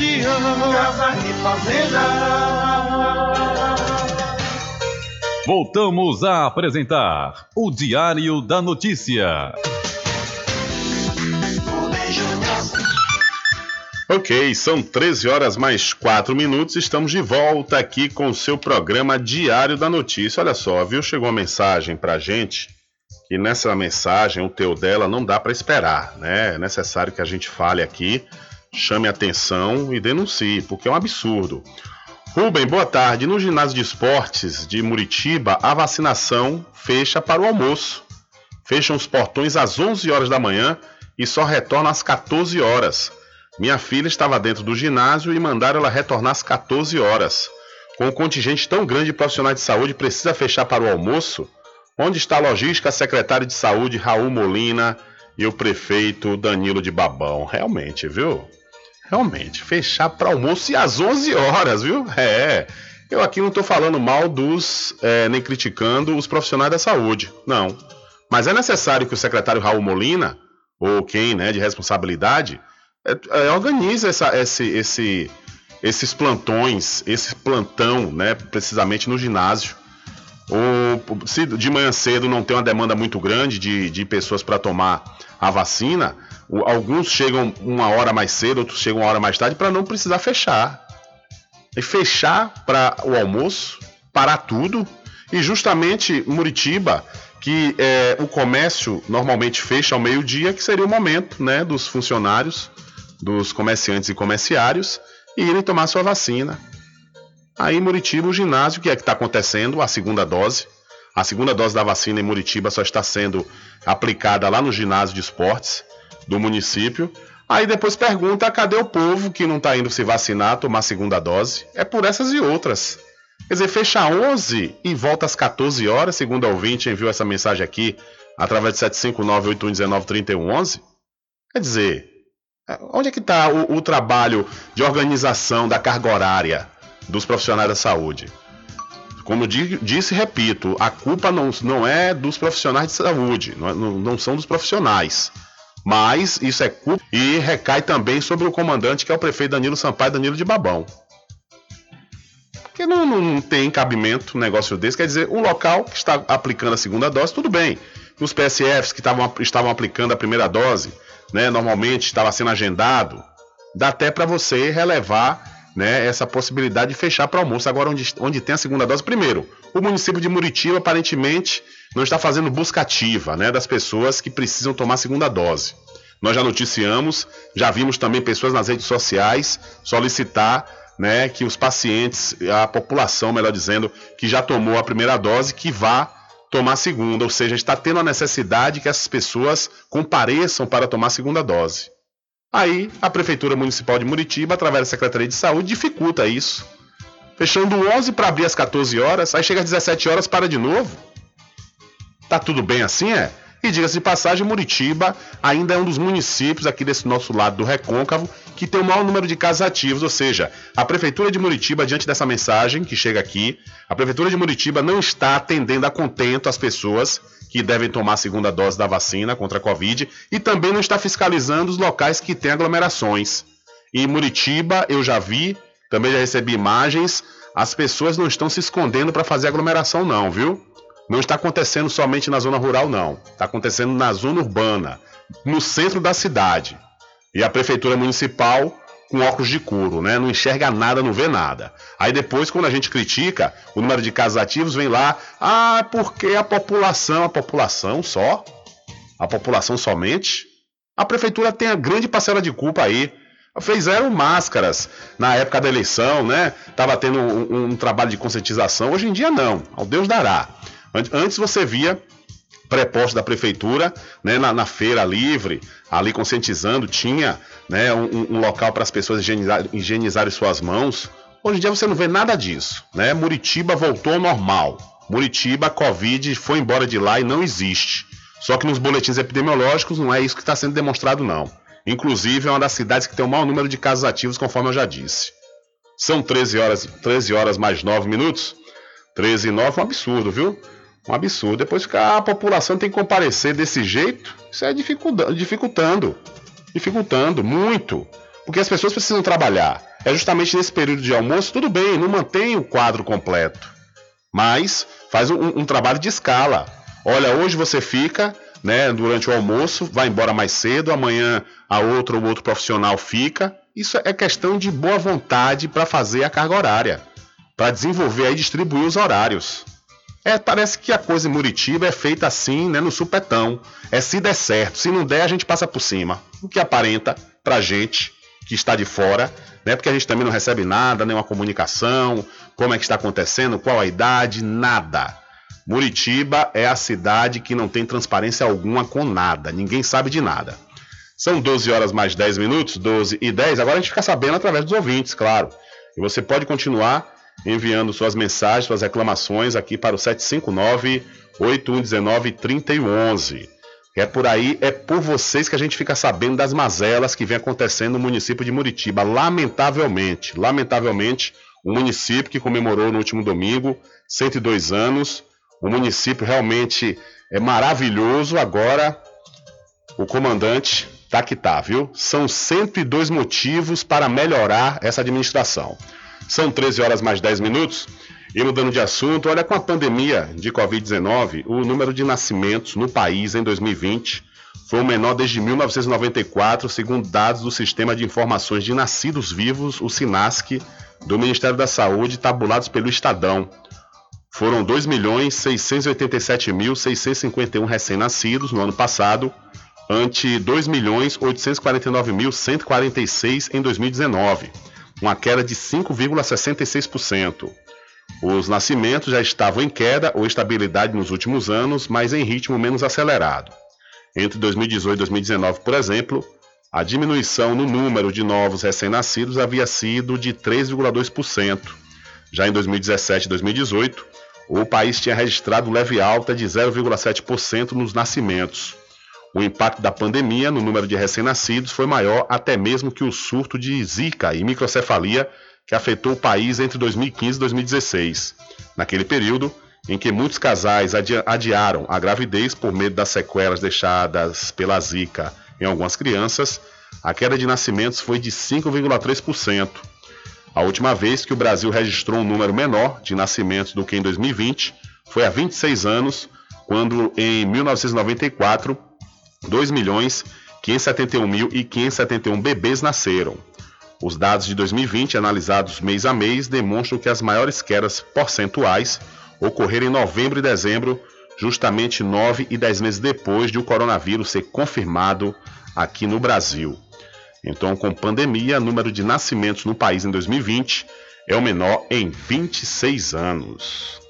região. Casa e Fazenda. Voltamos a apresentar o Diário da Notícia. Ok, são 13 horas mais 4 minutos. Estamos de volta aqui com o seu programa Diário da Notícia. Olha só, viu? Chegou uma mensagem pra gente que nessa mensagem, o teu dela não dá para esperar, né? É necessário que a gente fale aqui, chame atenção e denuncie, porque é um absurdo. Rubem, boa tarde. No ginásio de esportes de Muritiba, a vacinação fecha para o almoço. Fecham os portões às 11 horas da manhã e só retorna às 14 horas. Minha filha estava dentro do ginásio e mandaram ela retornar às 14 horas. Com um contingente tão grande de profissionais de saúde, precisa fechar para o almoço? Onde está a logística, secretário de saúde Raul Molina e o prefeito Danilo de Babão? Realmente, viu? Realmente, fechar para almoço e às 11 horas, viu? É. Eu aqui não estou falando mal dos, é, nem criticando os profissionais da saúde, não. Mas é necessário que o secretário Raul Molina, ou quem, né, de responsabilidade, é, é, organize essa, esse, esse, esses plantões, esse plantão, né, precisamente no ginásio, ou se de manhã cedo não tem uma demanda muito grande de, de pessoas para tomar a vacina, alguns chegam uma hora mais cedo, outros chegam uma hora mais tarde para não precisar fechar. E fechar para o almoço, parar tudo, e justamente Muritiba, que é, o comércio normalmente fecha ao meio-dia, que seria o momento né, dos funcionários, dos comerciantes e comerciários, irem tomar sua vacina. Aí em Muritiba, o ginásio, que é que está acontecendo, a segunda dose. A segunda dose da vacina em Muritiba só está sendo aplicada lá no ginásio de esportes do município. Aí depois pergunta cadê o povo que não está indo se vacinar, tomar segunda dose. É por essas e outras. Quer dizer, fecha 11 e volta às 14 horas, segundo a ouvinte enviou essa mensagem aqui, através de 759-8119-3111. Quer dizer, onde é que está o, o trabalho de organização da carga horária? dos profissionais da saúde. Como disse e repito, a culpa não, não é dos profissionais de saúde, não, não são dos profissionais. Mas isso é culpa e recai também sobre o comandante, que é o prefeito Danilo Sampaio Danilo de Babão. Porque não, não tem cabimento um negócio desse. Quer dizer, um local que está aplicando a segunda dose, tudo bem. Os PSFs que estavam, estavam aplicando a primeira dose, né, normalmente estava sendo agendado, dá até para você relevar né, essa possibilidade de fechar para almoço. Agora, onde, onde tem a segunda dose, primeiro, o município de Muritiba aparentemente não está fazendo busca ativa né, das pessoas que precisam tomar a segunda dose. Nós já noticiamos, já vimos também pessoas nas redes sociais solicitar né, que os pacientes, a população, melhor dizendo, que já tomou a primeira dose, que vá tomar a segunda, ou seja, está tendo a necessidade que essas pessoas compareçam para tomar a segunda dose. Aí a Prefeitura Municipal de Muritiba, através da Secretaria de Saúde, dificulta isso. Fechando 11 para abrir às 14 horas, aí chega às 17 horas para de novo. Tá tudo bem assim, é? E diga-se de passagem, Muritiba ainda é um dos municípios aqui desse nosso lado do Recôncavo que tem o maior número de casos ativos, ou seja, a Prefeitura de Muritiba, diante dessa mensagem que chega aqui, a Prefeitura de Muritiba não está atendendo a contento as pessoas que devem tomar a segunda dose da vacina contra a Covid e também não está fiscalizando os locais que têm aglomerações. Em Muritiba, eu já vi, também já recebi imagens, as pessoas não estão se escondendo para fazer aglomeração, não, viu? Não está acontecendo somente na zona rural, não. Está acontecendo na zona urbana, no centro da cidade. E a prefeitura municipal com óculos de couro, né? Não enxerga nada, não vê nada. Aí depois, quando a gente critica o número de casos ativos, vem lá, ah, porque a população, a população só, a população somente. A prefeitura tem a grande parcela de culpa aí. Fizeram máscaras na época da eleição, né? Tava tendo um, um trabalho de conscientização. Hoje em dia não, ao Deus dará. Antes você via pré-posto da prefeitura, né, na, na, feira livre, ali conscientizando, tinha né, um, um local para as pessoas higienizar, higienizarem suas mãos. Hoje em dia você não vê nada disso. Né? Muritiba voltou ao normal. Muritiba, Covid foi embora de lá e não existe. Só que nos boletins epidemiológicos não é isso que está sendo demonstrado, não. Inclusive, é uma das cidades que tem o maior número de casos ativos, conforme eu já disse. São 13 horas, 13 horas mais 9 minutos. 13 e 9 é um absurdo, viu? Um absurdo. Depois que a população tem que comparecer desse jeito, isso é dificultando. Dificultando muito. Porque as pessoas precisam trabalhar. É justamente nesse período de almoço, tudo bem, não mantém o quadro completo. mas faz um, um trabalho de escala. Olha, hoje você fica, né, durante o almoço, vai embora mais cedo, amanhã a outra ou outro profissional fica. Isso é questão de boa vontade para fazer a carga horária, para desenvolver e distribuir os horários. É, parece que a coisa em Muritiba é feita assim, né, no supetão. É se der certo, se não der, a gente passa por cima. O que aparenta pra gente que está de fora, né, porque a gente também não recebe nada, nenhuma comunicação, como é que está acontecendo, qual a idade, nada. Muritiba é a cidade que não tem transparência alguma com nada, ninguém sabe de nada. São 12 horas mais 10 minutos, 12 e 10. Agora a gente fica sabendo através dos ouvintes, claro. E você pode continuar enviando suas mensagens, suas reclamações aqui para o 759 8119 3011. É por aí, é por vocês que a gente fica sabendo das mazelas que vem acontecendo no município de Muritiba. Lamentavelmente, lamentavelmente, um município que comemorou no último domingo 102 anos. O município realmente é maravilhoso. Agora, o comandante tá que tá, viu? São 102 motivos para melhorar essa administração. São 13 horas mais 10 minutos. E mudando de assunto, olha, com a pandemia de Covid-19, o número de nascimentos no país em 2020 foi o menor desde 1994, segundo dados do Sistema de Informações de Nascidos Vivos, o SINASC, do Ministério da Saúde, tabulados pelo Estadão. Foram 2.687.651 recém-nascidos no ano passado, ante 2.849.146 em 2019 uma queda de 5,66%. Os nascimentos já estavam em queda ou estabilidade nos últimos anos, mas em ritmo menos acelerado. Entre 2018 e 2019, por exemplo, a diminuição no número de novos recém-nascidos havia sido de 3,2%. Já em 2017 e 2018, o país tinha registrado leve alta de 0,7% nos nascimentos. O impacto da pandemia no número de recém-nascidos foi maior até mesmo que o surto de Zika e microcefalia que afetou o país entre 2015 e 2016. Naquele período, em que muitos casais adiaram a gravidez por medo das sequelas deixadas pela Zika em algumas crianças, a queda de nascimentos foi de 5,3%. A última vez que o Brasil registrou um número menor de nascimentos do que em 2020 foi há 26 anos, quando em 1994 2 milhões 571 mil e 571 bebês nasceram. Os dados de 2020, analisados mês a mês, demonstram que as maiores quedas percentuais ocorreram em novembro e dezembro, justamente nove e dez meses depois de o coronavírus ser confirmado aqui no Brasil. Então, com pandemia, o número de nascimentos no país em 2020 é o menor em 26 anos.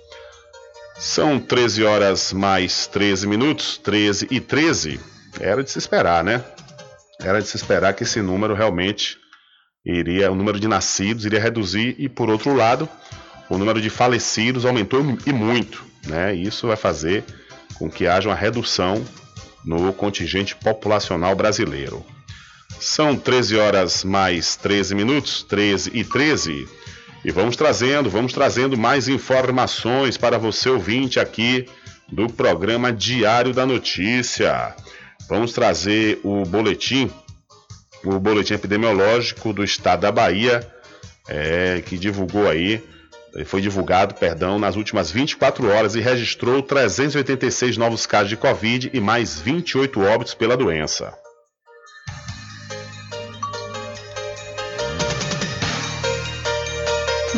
São 13 horas mais 13 minutos, 13 e 13. Era de se esperar, né? Era de se esperar que esse número realmente iria, o número de nascidos iria reduzir e por outro lado, o número de falecidos aumentou e muito, né? Isso vai fazer com que haja uma redução no contingente populacional brasileiro. São 13 horas mais 13 minutos, 13 e 13. E vamos trazendo, vamos trazendo mais informações para você ouvinte aqui do programa Diário da Notícia. Vamos trazer o boletim, o boletim epidemiológico do estado da Bahia, é, que divulgou aí, foi divulgado, perdão, nas últimas 24 horas e registrou 386 novos casos de Covid e mais 28 óbitos pela doença.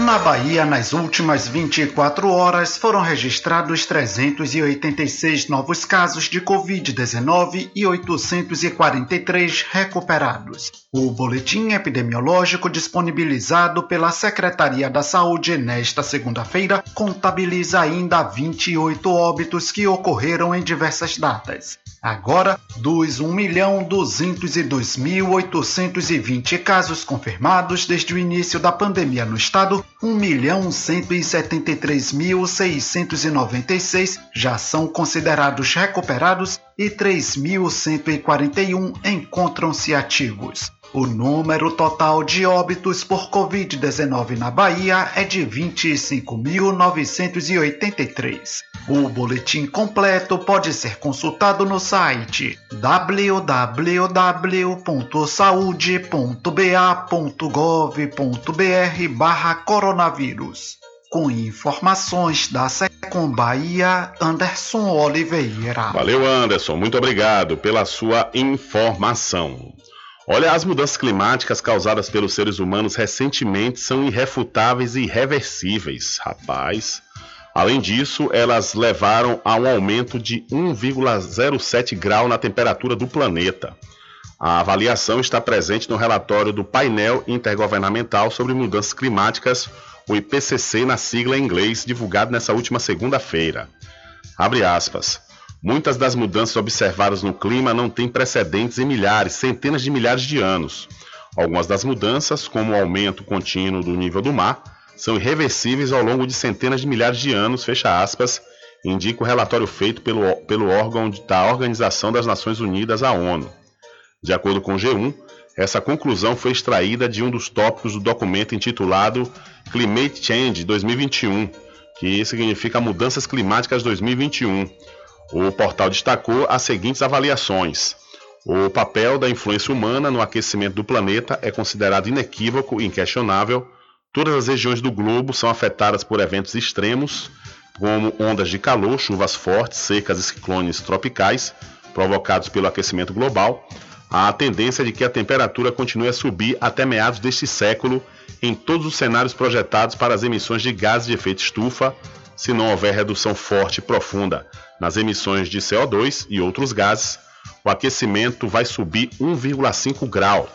Na Bahia, nas últimas 24 horas, foram registrados 386 novos casos de Covid-19 e 843 recuperados. O boletim epidemiológico disponibilizado pela Secretaria da Saúde nesta segunda-feira contabiliza ainda 28 óbitos que ocorreram em diversas datas. Agora, dos 1.202.820 casos confirmados desde o início da pandemia no estado, 1.173.696 já são considerados recuperados e 3.141 encontram-se ativos. O número total de óbitos por Covid-19 na Bahia é de 25.983. O boletim completo pode ser consultado no site www.saude.ba.gov.br/coronavírus. Com informações da Secom Bahia, Anderson Oliveira. Valeu, Anderson. Muito obrigado pela sua informação. Olha, as mudanças climáticas causadas pelos seres humanos recentemente são irrefutáveis e irreversíveis. Rapaz. Além disso, elas levaram a um aumento de 1,07 grau na temperatura do planeta. A avaliação está presente no relatório do Painel Intergovernamental sobre Mudanças Climáticas, o IPCC na sigla em inglês, divulgado nessa última segunda-feira. Abre aspas. Muitas das mudanças observadas no clima não têm precedentes em milhares, centenas de milhares de anos. Algumas das mudanças, como o aumento contínuo do nível do mar, são irreversíveis ao longo de centenas de milhares de anos, fecha aspas, indica o relatório feito pelo, pelo órgão da Organização das Nações Unidas, a ONU. De acordo com o G1, essa conclusão foi extraída de um dos tópicos do documento intitulado Climate Change 2021, que significa Mudanças Climáticas 2021. O portal destacou as seguintes avaliações. O papel da influência humana no aquecimento do planeta é considerado inequívoco e inquestionável. Todas as regiões do globo são afetadas por eventos extremos, como ondas de calor, chuvas fortes, secas e ciclones tropicais, provocados pelo aquecimento global há a tendência de que a temperatura continue a subir até meados deste século em todos os cenários projetados para as emissões de gases de efeito estufa, se não houver redução forte e profunda nas emissões de CO2 e outros gases, o aquecimento vai subir 1,5 grau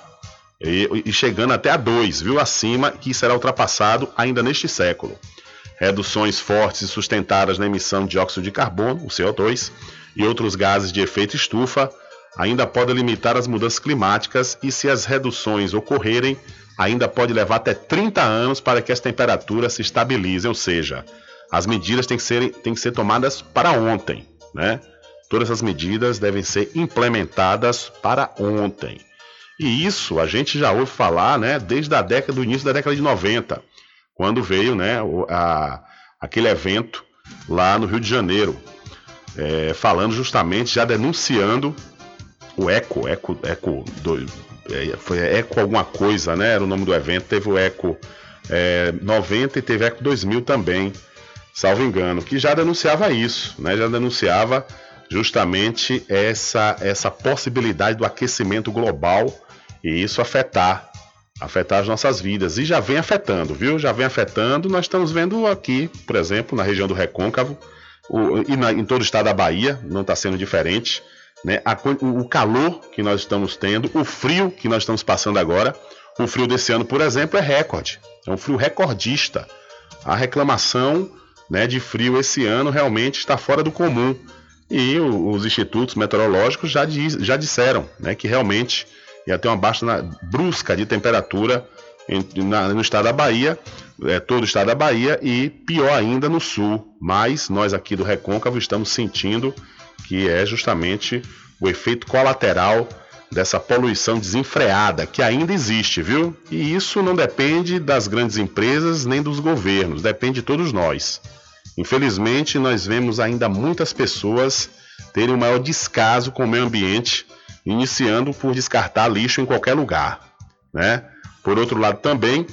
e, e, chegando até a 2, viu, acima, que será ultrapassado ainda neste século. Reduções fortes e sustentadas na emissão de dióxido de carbono, o CO2, e outros gases de efeito estufa ainda pode limitar as mudanças climáticas e, se as reduções ocorrerem, ainda pode levar até 30 anos para que as temperaturas se estabilizem, ou seja, as medidas têm que ser, têm que ser tomadas para ontem, né? Todas as medidas devem ser implementadas para ontem. E isso a gente já ouve falar, né, desde a década do início da década de 90, quando veio, né, a, aquele evento lá no Rio de Janeiro, é, falando justamente, já denunciando o Eco, Eco, Eco, do, é, foi Eco alguma coisa, né? Era o nome do evento. Teve o Eco é, 90 e teve Eco 2000 também, salvo engano, que já denunciava isso, né? Já denunciava justamente essa, essa possibilidade do aquecimento global e isso afetar afetar as nossas vidas e já vem afetando, viu? Já vem afetando. Nós estamos vendo aqui, por exemplo, na região do Recôncavo o, e na, em todo o estado da Bahia, não está sendo diferente né, a, o calor que nós estamos tendo, o frio que nós estamos passando agora. O frio desse ano, por exemplo, é recorde. É um frio recordista. A reclamação né, de frio esse ano realmente está fora do comum. E os institutos meteorológicos já, diz, já disseram né, que realmente ia ter uma baixa na, brusca de temperatura em, na, no estado da Bahia, é, todo o estado da Bahia, e pior ainda no sul. Mas nós aqui do Recôncavo estamos sentindo que é justamente o efeito colateral dessa poluição desenfreada que ainda existe, viu? E isso não depende das grandes empresas nem dos governos, depende de todos nós. Infelizmente, nós vemos ainda muitas pessoas terem um maior descaso com o meio ambiente, iniciando por descartar lixo em qualquer lugar, né? Por outro lado, também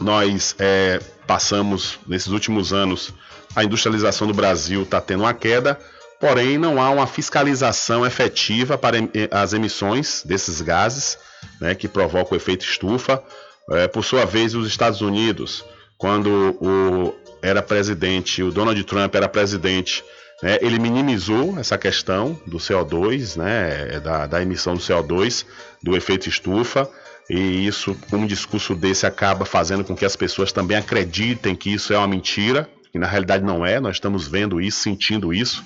nós é, passamos nesses últimos anos a industrialização do Brasil está tendo uma queda, porém não há uma fiscalização efetiva para as emissões desses gases né, que provocam o efeito estufa. É, por sua vez, os Estados Unidos, quando o, era presidente, o Donald Trump era presidente, né, ele minimizou essa questão do CO2, né, da, da emissão do CO2, do efeito estufa. E isso, um discurso desse acaba fazendo com que as pessoas também acreditem que isso é uma mentira, que na realidade não é, nós estamos vendo isso, sentindo isso.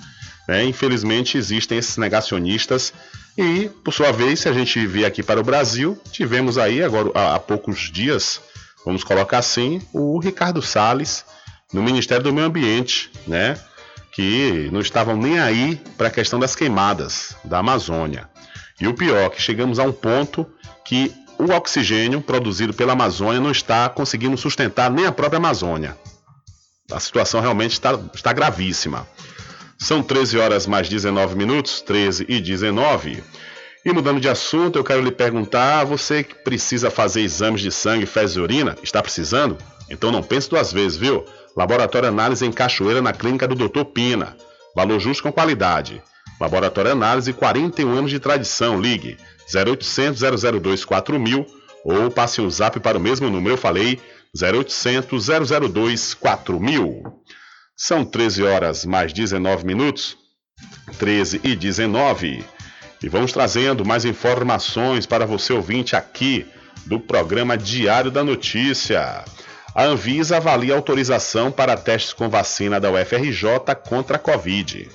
Né? Infelizmente, existem esses negacionistas e, por sua vez, se a gente vir aqui para o Brasil, tivemos aí, agora há, poucos dias, vamos colocar assim, o Ricardo Salles no Ministério do Meio Ambiente, né? que não estavam nem aí para a questão das queimadas da Amazônia. E o pior, que chegamos a um ponto que o oxigênio produzido pela Amazônia não está conseguindo sustentar nem a própria Amazônia. A situação realmente está, está gravíssima. São 13 horas mais 19 minutos, 13 e 19. E mudando de assunto, eu quero lhe perguntar: você que precisa fazer exames de sangue, fezes e urina, está precisando? Então não pense duas vezes, viu? Laboratório Análise em Cachoeira, na clínica do Dr. Pina. Valor justo com qualidade. Laboratório Análise, 41 anos de tradição. Ligue 0800 002 4000 ou passe um zap para o mesmo número. Eu falei 0800 002 4000. São 13 horas mais 19 minutos. 13 e 19. E vamos trazendo mais informações para você ouvinte aqui do programa Diário da Notícia. A Anvisa avalia autorização para testes com vacina da UFRJ contra a Covid.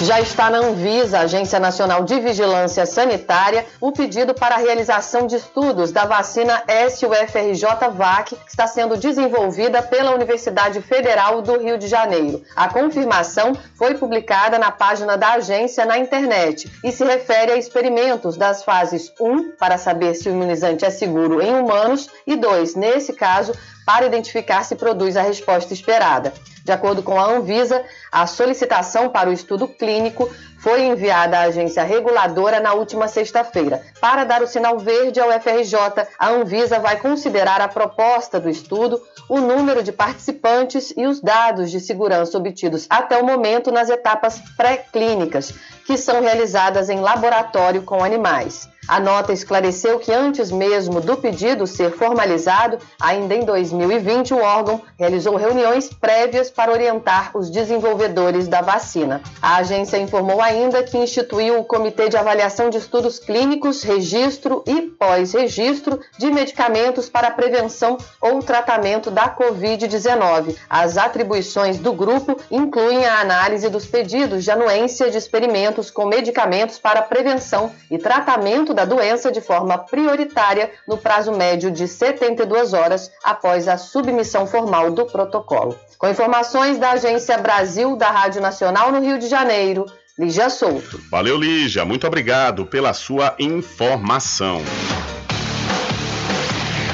Já está na Anvisa, Agência Nacional de Vigilância Sanitária, o pedido para a realização de estudos da vacina SUFRJ-VAC, que está sendo desenvolvida pela Universidade Federal do Rio de Janeiro. A confirmação foi publicada na página da agência na internet e se refere a experimentos das fases 1, para saber se o imunizante é seguro em humanos, e 2, nesse caso, para identificar se produz a resposta esperada. De acordo com a Anvisa, a solicitação para o estudo clínico foi enviada à agência reguladora na última sexta-feira. Para dar o sinal verde ao FRJ, a Anvisa vai considerar a proposta do estudo, o número de participantes e os dados de segurança obtidos até o momento nas etapas pré-clínicas, que são realizadas em laboratório com animais. A nota esclareceu que antes mesmo do pedido ser formalizado, ainda em 2020, o órgão realizou reuniões prévias para orientar os desenvolvedores da vacina. A agência informou ainda que instituiu o Comitê de Avaliação de Estudos Clínicos, Registro e Pós-Registro de Medicamentos para Prevenção ou Tratamento da Covid-19. As atribuições do grupo incluem a análise dos pedidos de anuência de experimentos com medicamentos para prevenção e tratamento da doença de forma prioritária no prazo médio de 72 horas após a submissão formal do protocolo. Com informações da Agência Brasil da Rádio Nacional no Rio de Janeiro, Lígia Souto. Valeu, Lígia. Muito obrigado pela sua informação.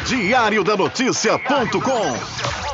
Diário da Notícia.com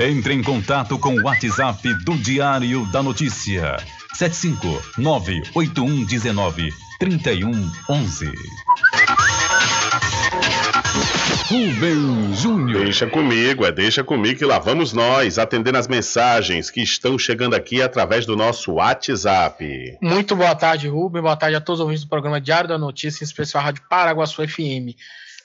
Entre em contato com o WhatsApp do Diário da Notícia. 759-8119-3111. Rubem Júnior. Deixa comigo, é deixa comigo que lá vamos nós atendendo as mensagens que estão chegando aqui através do nosso WhatsApp. Muito boa tarde, Rubem. Boa tarde a todos os ouvintes do programa Diário da Notícia, em especial a Rádio Paraguaçu FM.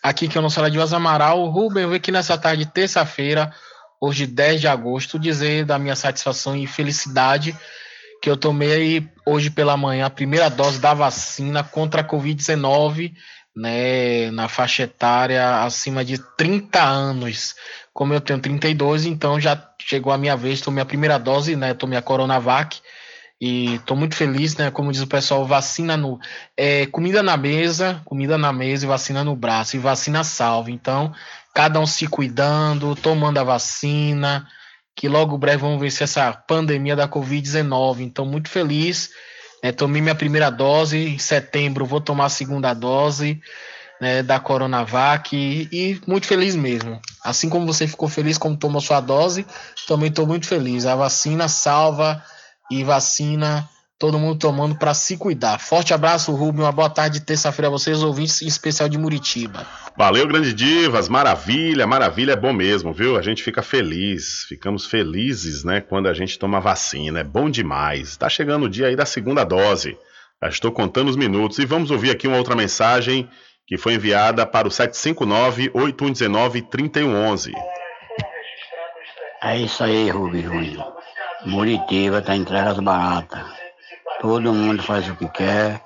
Aqui que eu não sou de Amaral. Rubem, eu vim aqui nessa tarde, terça-feira, hoje 10 de agosto, dizer da minha satisfação e felicidade que eu tomei hoje pela manhã a primeira dose da vacina contra a Covid-19, né, na faixa etária acima de 30 anos. Como eu tenho 32, então já chegou a minha vez, tomei a primeira dose, né, tomei a Coronavac e estou muito feliz, né, como diz o pessoal, vacina no é, comida na mesa, comida na mesa e vacina no braço e vacina salva. Então, cada um se cuidando, tomando a vacina, que logo breve vamos vencer essa pandemia da Covid-19. Então, muito feliz. Né, tomei minha primeira dose, em setembro vou tomar a segunda dose né, da Coronavac e, e, muito feliz mesmo. Assim como você ficou feliz como tomou sua dose, também estou muito feliz. A vacina salva e vacina todo mundo tomando para se cuidar. Forte abraço, Rubem. Uma boa tarde, terça-feira a vocês, ouvintes, em especial de Muritiba. Valeu, grande divas. Maravilha, maravilha, é bom mesmo, viu? A gente fica feliz, ficamos felizes, né, quando a gente toma vacina. É bom demais. Tá chegando o dia aí da segunda dose. Já estou contando os minutos e vamos ouvir aqui uma outra mensagem que foi enviada para o 759-8119-3111. É isso aí, Rubem Júnior. Muritiba tá entregas baratas. Todo mundo faz o que quer.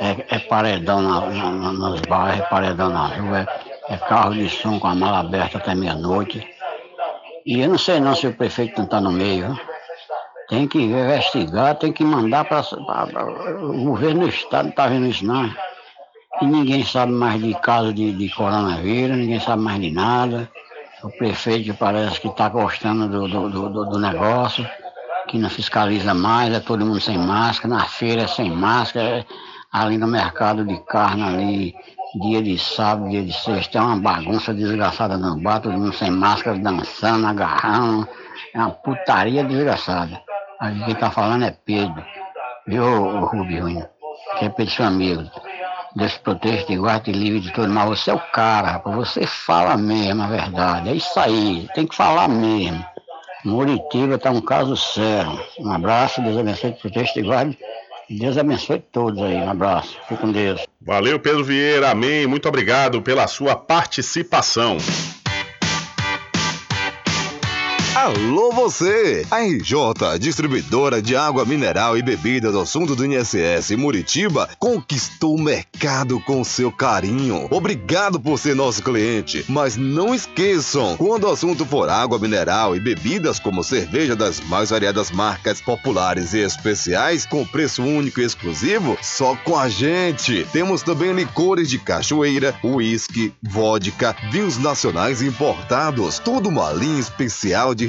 É, é paredão na, na, nos bairros, é paredão na rua, é, é carro de som com a mala aberta até meia-noite. E eu não sei não se o prefeito não está no meio. Tem que investigar, tem que mandar para. O governo do estado não está vendo isso não. E ninguém sabe mais de caso de, de coronavírus, ninguém sabe mais de nada. O prefeito parece que está gostando do, do, do, do negócio que não fiscaliza mais, é todo mundo sem máscara, na feira é sem máscara, ali no mercado de carne ali, dia de sábado, dia de sexta, é uma bagunça desgraçada no bar, todo mundo sem máscara, dançando, agarrando, é uma putaria desgraçada. Aqui quem tá falando é Pedro. Viu, Júnior? Que é Pedro seu amigo. Deus proteja, te te livre de tudo, mas você é o cara, rapaz. Você fala mesmo a verdade. É isso aí, tem que falar mesmo. Muritiba tá um caso sério. Um abraço, Deus abençoe, proteja, te guarde. Deus abençoe todos aí. Um abraço. Fique com Deus. Valeu, Pedro Vieira. Amém. Muito obrigado pela sua participação. Alô você! A RJ, distribuidora de água mineral e bebidas ao fundo do INSS Muritiba, conquistou o mercado com seu carinho. Obrigado por ser nosso cliente, mas não esqueçam, quando o assunto for água mineral e bebidas como cerveja das mais variadas marcas populares e especiais, com preço único e exclusivo, só com a gente. Temos também licores de cachoeira, uísque, vodka, vinhos nacionais importados, toda uma linha especial de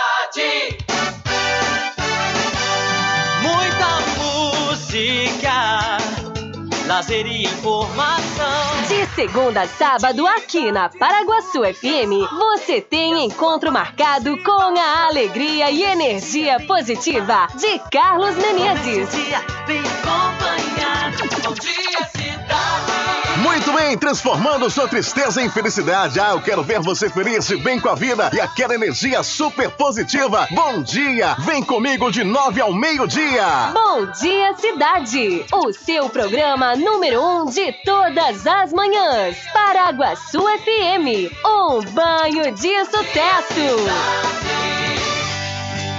E informação. Segunda a sábado, aqui na Paraguaçu FM, você tem encontro marcado com a alegria e energia positiva de Carlos Menezes. Bem acompanhado. Bom dia, cidade. Muito bem, transformando sua tristeza em felicidade. Ah, eu quero ver você feliz e bem com a vida e aquela energia super positiva. Bom dia! Vem comigo de nove ao meio-dia. Bom dia, cidade! O seu programa número um de todas as manhãs. Paraguaçu FM, um banho de sucesso.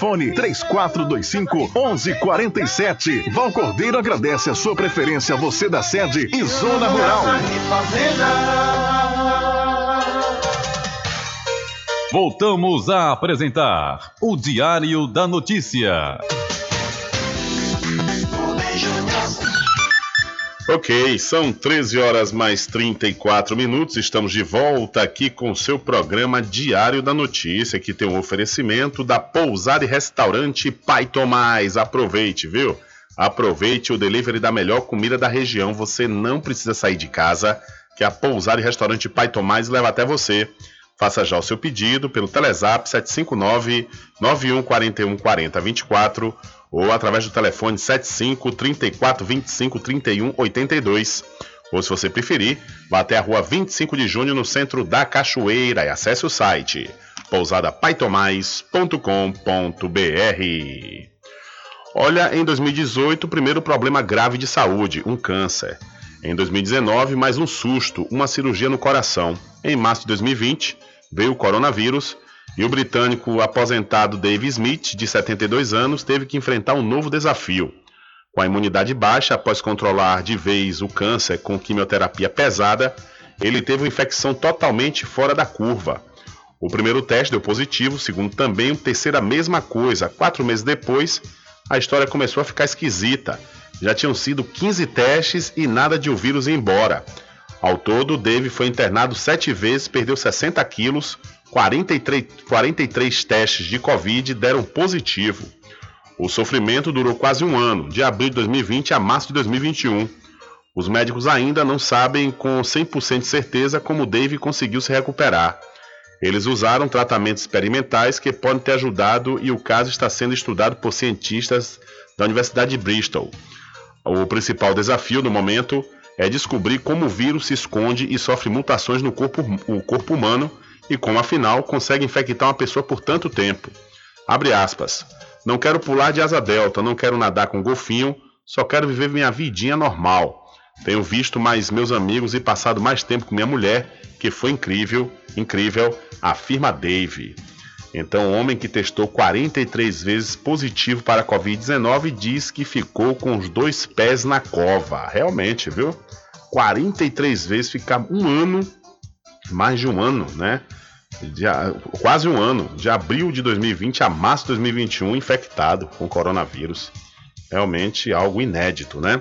3425 1147. Val Cordeiro agradece a sua preferência, você da sede e zona rural. Voltamos a apresentar o Diário da Notícia. Ok, são 13 horas mais 34 minutos. Estamos de volta aqui com o seu programa Diário da Notícia, que tem um oferecimento da Pousada e Restaurante Pai Tomás. Aproveite, viu? Aproveite o delivery da melhor comida da região. Você não precisa sair de casa, que a Pousada e Restaurante Pai Tomás leva até você. Faça já o seu pedido pelo Telezap 759 9141 4024 ou através do telefone 75 34 25 31 82. Ou se você preferir, vá até a rua 25 de junho no centro da Cachoeira e acesse o site pousadapaitomais.com.br. Olha, em 2018, o primeiro problema grave de saúde, um câncer. Em 2019, mais um susto, uma cirurgia no coração. Em março de 2020, veio o coronavírus e o britânico aposentado Dave Smith, de 72 anos, teve que enfrentar um novo desafio. Com a imunidade baixa, após controlar de vez o câncer com quimioterapia pesada, ele teve uma infecção totalmente fora da curva. O primeiro teste deu positivo, o segundo também, o terceiro a mesma coisa. Quatro meses depois, a história começou a ficar esquisita. Já tinham sido 15 testes e nada de o vírus ir embora. Ao todo, Dave foi internado sete vezes, perdeu 60 quilos, 43, 43 testes de Covid deram positivo. O sofrimento durou quase um ano, de abril de 2020 a março de 2021. Os médicos ainda não sabem com 100% de certeza como Dave conseguiu se recuperar. Eles usaram tratamentos experimentais que podem ter ajudado e o caso está sendo estudado por cientistas da Universidade de Bristol. O principal desafio no momento é descobrir como o vírus se esconde e sofre mutações no corpo, corpo humano e como afinal consegue infectar uma pessoa por tanto tempo. Abre aspas. Não quero pular de asa delta, não quero nadar com golfinho, só quero viver minha vidinha normal. Tenho visto mais meus amigos e passado mais tempo com minha mulher, que foi incrível, incrível, afirma Dave. Então, o homem que testou 43 vezes positivo para a Covid-19 diz que ficou com os dois pés na cova. Realmente, viu? 43 vezes, ficar um ano, mais de um ano, né? De, quase um ano, de abril de 2020 a março de 2021, infectado com coronavírus. Realmente algo inédito, né?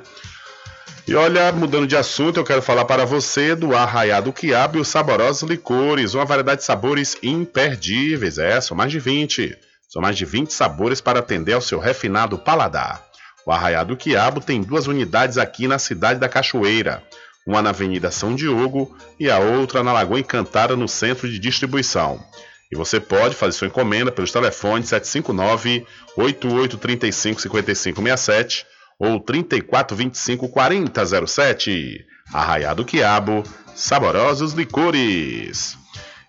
E olha, mudando de assunto, eu quero falar para você do Arraiado Quiabo e os saborosos licores, uma variedade de sabores imperdíveis. É, são mais de 20. São mais de 20 sabores para atender ao seu refinado paladar. O Arraiado Quiabo tem duas unidades aqui na cidade da Cachoeira uma na Avenida São Diogo e a outra na Lagoa Encantada, no centro de distribuição. E você pode fazer sua encomenda pelos telefones 759 8835 5567 ou 3425 4007. Arraiado Quiabo, saborosos licores.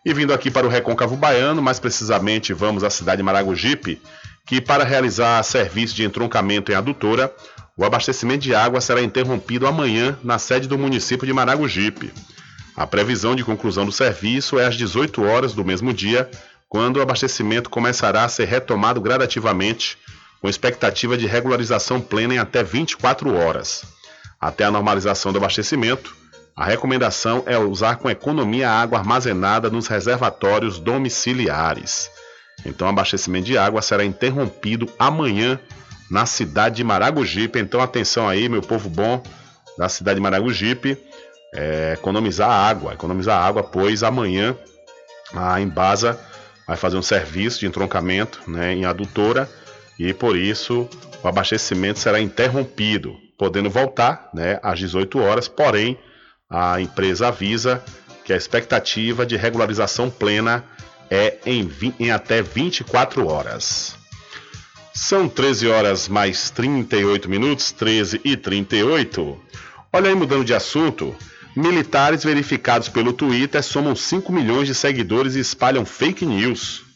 E vindo aqui para o Recôncavo Baiano, mais precisamente vamos à cidade de Maragogipe, que para realizar serviço de entroncamento em adutora, o abastecimento de água será interrompido amanhã na sede do município de Maragogipe. A previsão de conclusão do serviço é às 18 horas do mesmo dia, quando o abastecimento começará a ser retomado gradativamente, com expectativa de regularização plena em até 24 horas. Até a normalização do abastecimento, a recomendação é usar com economia a água armazenada nos reservatórios domiciliares. Então, o abastecimento de água será interrompido amanhã na cidade de Maragogipe. Então atenção aí, meu povo bom da cidade de Maragogipe, é, economizar água, economizar água, pois amanhã a Embasa vai fazer um serviço de entroncamento né, em adutora e por isso o abastecimento será interrompido, podendo voltar né, às 18 horas, porém a empresa avisa que a expectativa de regularização plena é em, em até 24 horas. São 13 horas mais 38 minutos, 13 e 38. Olha aí, mudando de assunto. Militares verificados pelo Twitter somam 5 milhões de seguidores e espalham fake news.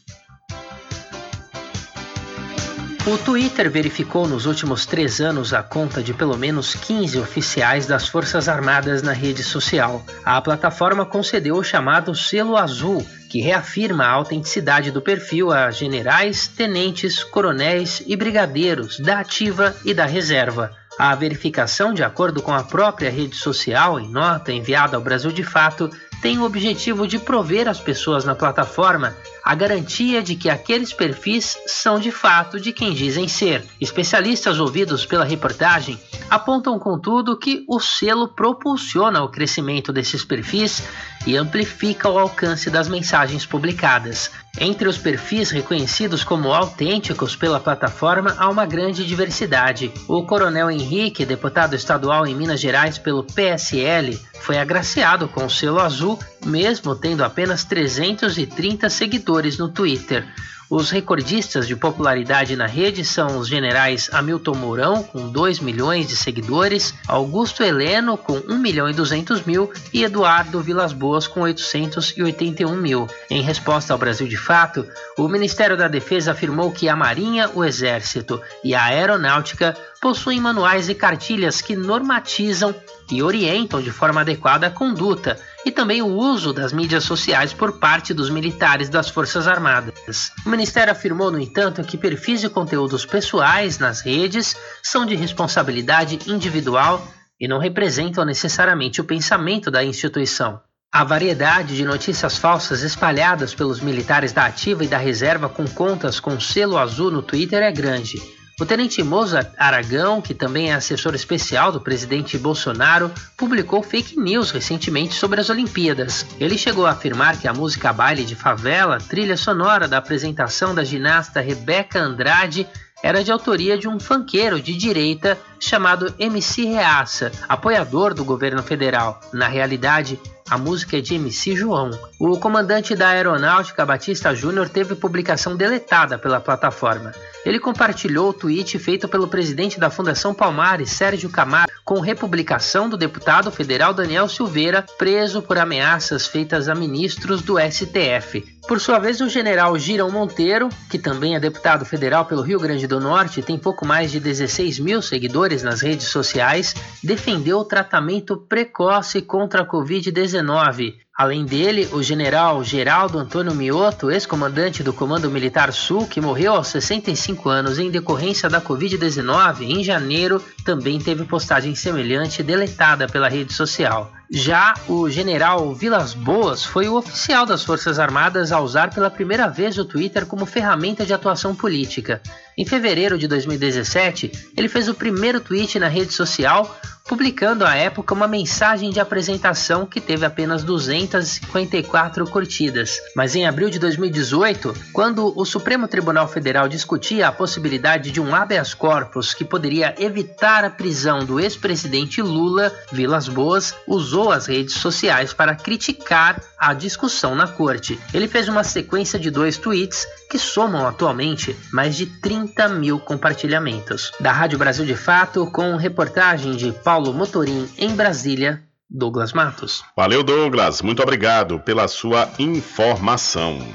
O Twitter verificou nos últimos três anos a conta de pelo menos 15 oficiais das Forças Armadas na rede social. A plataforma concedeu o chamado selo azul, que reafirma a autenticidade do perfil a generais, tenentes, coronéis e brigadeiros da ativa e da reserva. A verificação, de acordo com a própria rede social, em nota enviada ao Brasil de Fato, tem o objetivo de prover às pessoas na plataforma a garantia de que aqueles perfis são de fato de quem dizem ser. Especialistas ouvidos pela reportagem apontam, contudo, que o selo propulsiona o crescimento desses perfis e amplifica o alcance das mensagens publicadas. Entre os perfis reconhecidos como autênticos pela plataforma há uma grande diversidade. O Coronel Henrique, deputado estadual em Minas Gerais pelo PSL, foi agraciado com o selo azul, mesmo tendo apenas 330 seguidores no Twitter. Os recordistas de popularidade na rede são os generais Hamilton Mourão, com 2 milhões de seguidores, Augusto Heleno, com 1 milhão e 200 mil, e Eduardo Vilas Boas, com 881 mil. Em resposta ao Brasil de Fato, o Ministério da Defesa afirmou que a Marinha, o Exército e a Aeronáutica possuem manuais e cartilhas que normatizam e orientam de forma adequada a conduta e também o uso das mídias sociais por parte dos militares das Forças Armadas. O Ministério afirmou, no entanto, que perfis de conteúdos pessoais nas redes são de responsabilidade individual e não representam necessariamente o pensamento da instituição. A variedade de notícias falsas espalhadas pelos militares da ativa e da reserva com contas com selo azul no Twitter é grande. O tenente Moza Aragão, que também é assessor especial do presidente Bolsonaro, publicou fake news recentemente sobre as Olimpíadas. Ele chegou a afirmar que a música Baile de Favela, trilha sonora da apresentação da ginasta Rebeca Andrade, era de autoria de um fanqueiro de direita chamado MC Reaça, apoiador do governo federal. Na realidade, a música é de MC João. O comandante da Aeronáutica, Batista Júnior, teve publicação deletada pela plataforma. Ele compartilhou o tweet feito pelo presidente da Fundação Palmares, Sérgio Camargo, com republicação do deputado federal Daniel Silveira, preso por ameaças feitas a ministros do STF. Por sua vez, o general Girão Monteiro, que também é deputado federal pelo Rio Grande do Norte e tem pouco mais de 16 mil seguidores nas redes sociais, defendeu o tratamento precoce contra a Covid-19 Além dele, o general Geraldo Antônio Mioto, ex-comandante do Comando Militar Sul, que morreu aos 65 anos em decorrência da Covid-19 em janeiro, também teve postagem semelhante deletada pela rede social. Já o general Vilas Boas foi o oficial das Forças Armadas a usar pela primeira vez o Twitter como ferramenta de atuação política. Em fevereiro de 2017, ele fez o primeiro tweet na rede social publicando à época uma mensagem de apresentação que teve apenas 254 curtidas. Mas em abril de 2018, quando o Supremo Tribunal Federal discutia a possibilidade de um habeas corpus que poderia evitar a prisão do ex-presidente Lula, Vilas Boas usou as redes sociais para criticar a discussão na corte. Ele fez uma sequência de dois tweets que somam atualmente mais de 30 mil compartilhamentos. Da Rádio Brasil de Fato, com reportagem de Paulo Motorim em Brasília, Douglas Matos. Valeu, Douglas. Muito obrigado pela sua informação.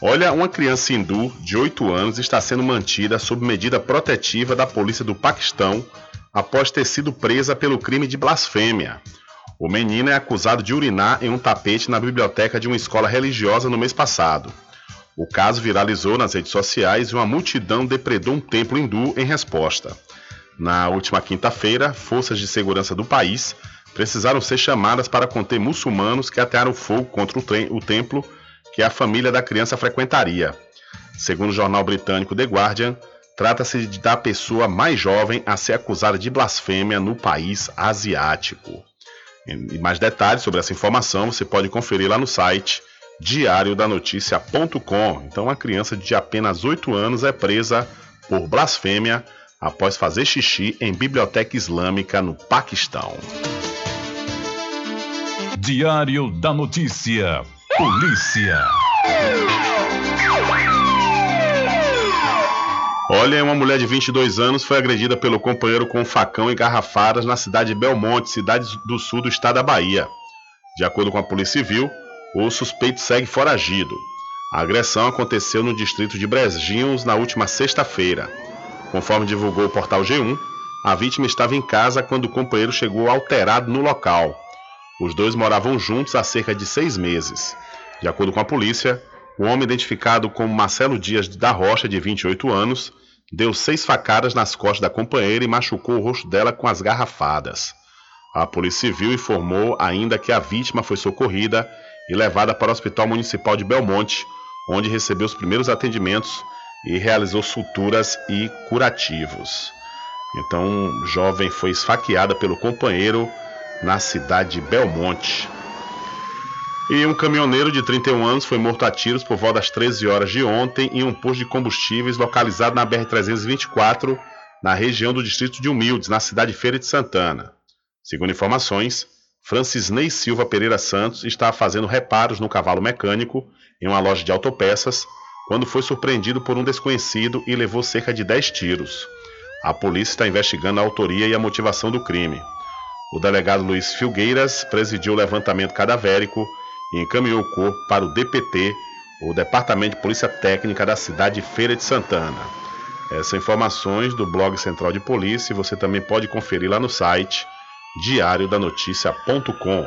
Olha, uma criança hindu de 8 anos está sendo mantida sob medida protetiva da polícia do Paquistão após ter sido presa pelo crime de blasfêmia. O menino é acusado de urinar em um tapete na biblioteca de uma escola religiosa no mês passado. O caso viralizou nas redes sociais e uma multidão depredou um templo hindu em resposta. Na última quinta-feira, forças de segurança do país precisaram ser chamadas para conter muçulmanos que atearam fogo contra o, o templo que a família da criança frequentaria. Segundo o jornal britânico The Guardian, trata-se da pessoa mais jovem a ser acusada de blasfêmia no país asiático. E mais detalhes sobre essa informação você pode conferir lá no site diariodanoticia.com. Então, uma criança de apenas 8 anos é presa por blasfêmia após fazer xixi em biblioteca islâmica no Paquistão. Diário da Notícia. Polícia. Olha, uma mulher de 22 anos foi agredida pelo companheiro com um facão e garrafadas na cidade de Belmonte, cidade do sul do estado da Bahia. De acordo com a Polícia Civil, o suspeito segue foragido. A agressão aconteceu no distrito de Brejinhos na última sexta-feira. Conforme divulgou o portal G1, a vítima estava em casa quando o companheiro chegou alterado no local. Os dois moravam juntos há cerca de seis meses. De acordo com a polícia, o homem identificado como Marcelo Dias da Rocha, de 28 anos, deu seis facadas nas costas da companheira e machucou o rosto dela com as garrafadas. A Polícia Civil informou ainda que a vítima foi socorrida e levada para o Hospital Municipal de Belmonte, onde recebeu os primeiros atendimentos e realizou suturas e curativos. Então, jovem foi esfaqueada pelo companheiro na cidade de Belmonte. E um caminhoneiro de 31 anos foi morto a tiros por volta das 13 horas de ontem em um posto de combustíveis localizado na BR-324, na região do distrito de Humildes, na cidade de Feira de Santana. Segundo informações, Francisney Silva Pereira Santos estava fazendo reparos no cavalo mecânico em uma loja de autopeças quando foi surpreendido por um desconhecido e levou cerca de 10 tiros. A polícia está investigando a autoria e a motivação do crime. O delegado Luiz Filgueiras presidiu o levantamento cadavérico e encaminhou o corpo para o DPT, o Departamento de Polícia Técnica da cidade de Feira de Santana. Essas informações do blog Central de Polícia você também pode conferir lá no site diariodanoticia.com.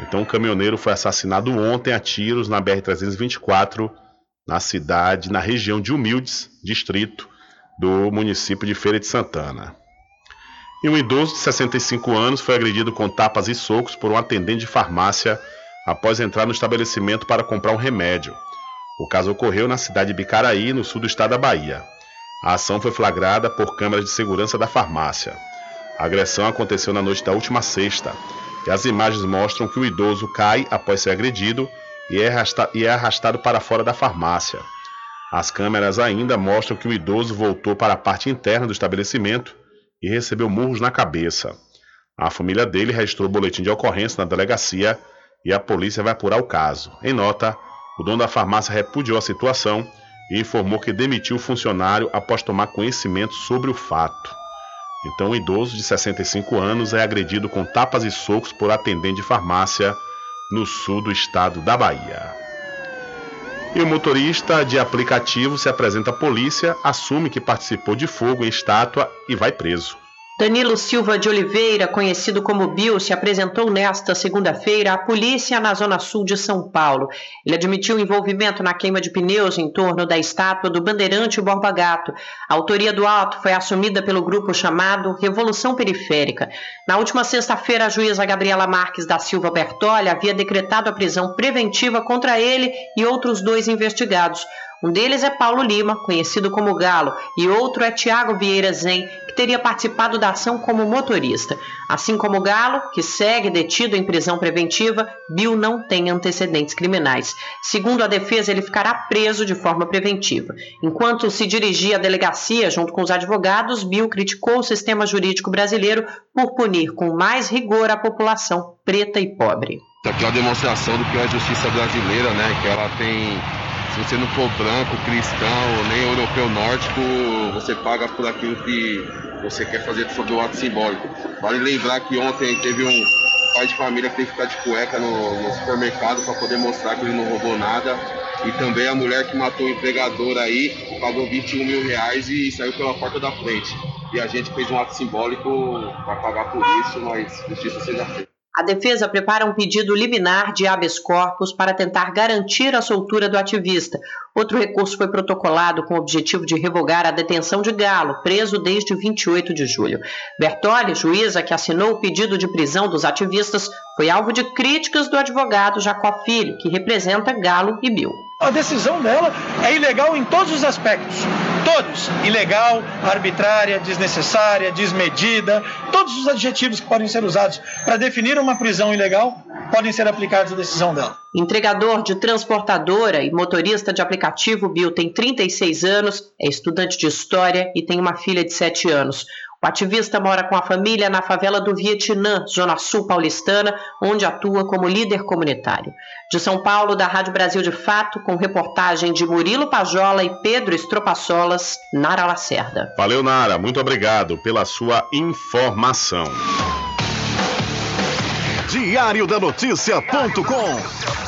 Então, o caminhoneiro foi assassinado ontem a tiros na BR-324, na cidade, na região de Humildes, distrito do município de Feira de Santana. E um idoso de 65 anos foi agredido com tapas e socos por um atendente de farmácia após entrar no estabelecimento para comprar um remédio. O caso ocorreu na cidade de Bicaraí, no sul do estado da Bahia. A ação foi flagrada por câmeras de segurança da farmácia. A agressão aconteceu na noite da última sexta e as imagens mostram que o idoso cai após ser agredido e é, e é arrastado para fora da farmácia. As câmeras ainda mostram que o idoso voltou para a parte interna do estabelecimento e recebeu murros na cabeça. A família dele registrou o boletim de ocorrência na delegacia e a polícia vai apurar o caso. Em nota, o dono da farmácia repudiou a situação e informou que demitiu o funcionário após tomar conhecimento sobre o fato. Então, o idoso de 65 anos é agredido com tapas e socos por atendente de farmácia no sul do estado da Bahia. E o motorista de aplicativo se apresenta à polícia, assume que participou de fogo em estátua e vai preso. Danilo Silva de Oliveira, conhecido como Bill, se apresentou nesta segunda-feira à polícia na Zona Sul de São Paulo. Ele admitiu envolvimento na queima de pneus em torno da estátua do Bandeirante Borba Gato. A autoria do ato foi assumida pelo grupo chamado Revolução Periférica. Na última sexta-feira, a juíza Gabriela Marques da Silva Bertolli havia decretado a prisão preventiva contra ele e outros dois investigados. Um deles é Paulo Lima, conhecido como Galo, e outro é Tiago Vieira Zen, que teria participado da ação como motorista. Assim como Galo, que segue detido em prisão preventiva, Bill não tem antecedentes criminais. Segundo a defesa, ele ficará preso de forma preventiva. Enquanto se dirigia à delegacia junto com os advogados, Bill criticou o sistema jurídico brasileiro por punir com mais rigor a população preta e pobre. Aqui é uma demonstração do que é a justiça brasileira, né? Que ela tem se você não for branco, cristão, nem europeu nórdico, você paga por aquilo que você quer fazer sobre o ato simbólico. Vale lembrar que ontem teve um pai de família que teve que ficar de cueca no, no supermercado para poder mostrar que ele não roubou nada. E também a mulher que matou o empregador aí pagou 21 mil reais e saiu pela porta da frente. E a gente fez um ato simbólico para pagar por isso, mas justiça seja feita. A defesa prepara um pedido liminar de habeas corpus para tentar garantir a soltura do ativista. Outro recurso foi protocolado com o objetivo de revogar a detenção de Galo, preso desde 28 de julho. Bertoli, juíza que assinou o pedido de prisão dos ativistas, foi alvo de críticas do advogado Jacó Filho, que representa Galo e Bill. A decisão dela é ilegal em todos os aspectos. Todos. Ilegal, arbitrária, desnecessária, desmedida. Todos os adjetivos que podem ser usados para definir uma prisão ilegal podem ser aplicados à decisão dela. Entregador de transportadora e motorista de aplicativo, Bill tem 36 anos, é estudante de história e tem uma filha de 7 anos. O ativista mora com a família na favela do Vietnã, Zona Sul paulistana, onde atua como líder comunitário. De São Paulo, da Rádio Brasil de Fato, com reportagem de Murilo Pajola e Pedro Estropaçolas, Nara Lacerda. Valeu, Nara. Muito obrigado pela sua informação. Diário da Notícia.com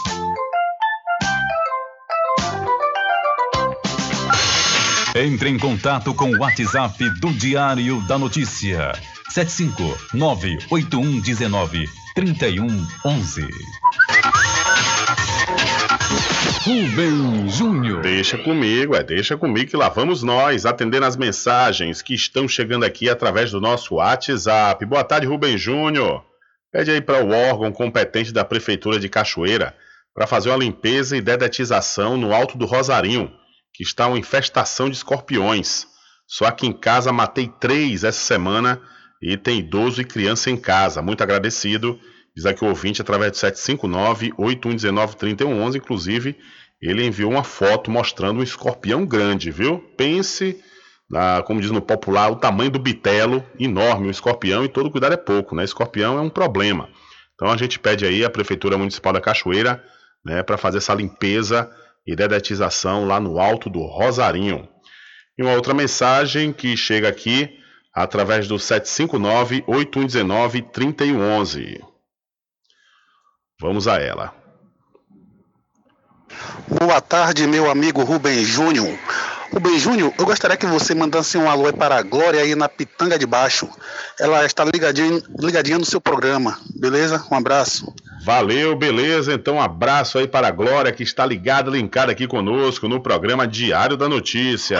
Entre em contato com o WhatsApp do Diário da Notícia. 759-8119-3111. Rubem Júnior. Deixa comigo, é, deixa comigo que lá vamos nós atendendo as mensagens que estão chegando aqui através do nosso WhatsApp. Boa tarde, Rubem Júnior. Pede aí para o órgão competente da Prefeitura de Cachoeira para fazer uma limpeza e dedetização no Alto do Rosarinho que está uma infestação de escorpiões. Só aqui em casa matei três essa semana e tem idoso e criança em casa. Muito agradecido. Diz aqui o ouvinte através do 759-8119-3111. Inclusive, ele enviou uma foto mostrando um escorpião grande, viu? Pense, na, como diz no popular, o tamanho do bitelo, enorme, um escorpião, e todo cuidado é pouco, né? Escorpião é um problema. Então a gente pede aí a Prefeitura Municipal da Cachoeira né, para fazer essa limpeza e dedetização lá no alto do Rosarinho. E uma outra mensagem que chega aqui através do 759-8119-3111. Vamos a ela. Boa tarde, meu amigo Rubem Júnior. Rubem Júnior, eu gostaria que você mandasse um alô para a Glória aí na Pitanga de Baixo. Ela está ligadinha, ligadinha no seu programa, beleza? Um abraço. Valeu, beleza. Então, um abraço aí para a Glória que está ligada, linkada aqui conosco no programa Diário da Notícia.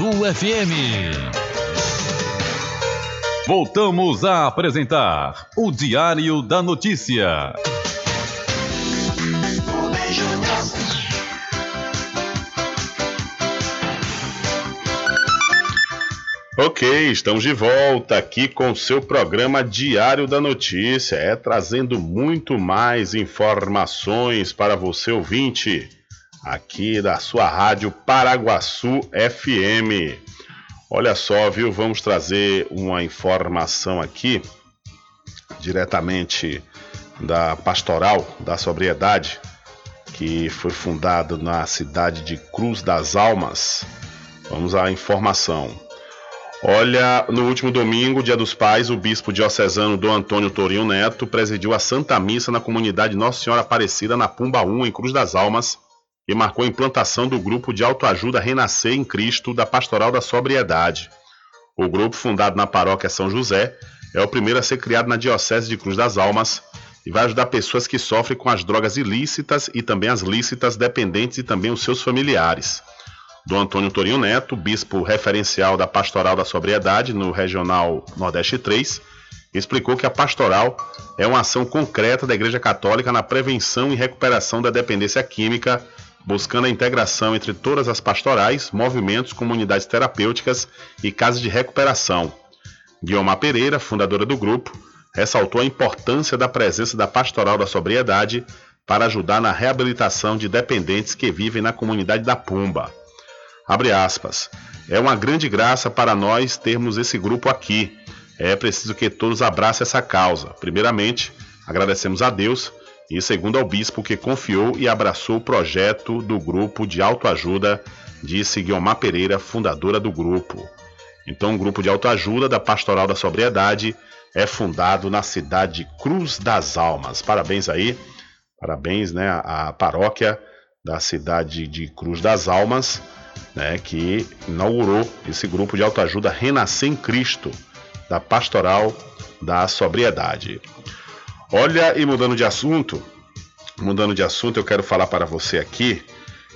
FM. Voltamos a apresentar o Diário da Notícia. Ok, estamos de volta aqui com o seu programa Diário da Notícia, é trazendo muito mais informações para você ouvinte, aqui da sua rádio Paraguaçu FM. Olha só, viu? Vamos trazer uma informação aqui, diretamente da Pastoral da Sobriedade, que foi fundado na cidade de Cruz das Almas. Vamos à informação. Olha, no último domingo, dia dos pais, o bispo diocesano Dom Antônio Torinho Neto presidiu a Santa Missa na comunidade Nossa Senhora Aparecida, na Pumba 1, em Cruz das Almas, e marcou a implantação do grupo de autoajuda Renascer em Cristo da Pastoral da Sobriedade. O grupo, fundado na paróquia São José, é o primeiro a ser criado na Diocese de Cruz das Almas e vai ajudar pessoas que sofrem com as drogas ilícitas e também as lícitas, dependentes e também os seus familiares. Dom Antônio Torinho Neto, bispo referencial da Pastoral da Sobriedade no Regional Nordeste 3, explicou que a pastoral é uma ação concreta da Igreja Católica na prevenção e recuperação da dependência química, buscando a integração entre todas as pastorais, movimentos, comunidades terapêuticas e casas de recuperação. Guilherme Pereira, fundadora do grupo, ressaltou a importância da presença da Pastoral da Sobriedade para ajudar na reabilitação de dependentes que vivem na comunidade da Pumba. Aspas. É uma grande graça para nós termos esse grupo aqui. É preciso que todos abracem essa causa. Primeiramente, agradecemos a Deus e segundo ao bispo que confiou e abraçou o projeto do grupo de autoajuda, disse Guilmar Pereira, fundadora do grupo. Então, o grupo de autoajuda da Pastoral da Sobriedade é fundado na cidade de Cruz das Almas. Parabéns aí, parabéns né, à paróquia da cidade de Cruz das Almas né, que inaugurou esse grupo de autoajuda Renascer em Cristo, da Pastoral da Sobriedade. Olha, e mudando de assunto, mudando de assunto, eu quero falar para você aqui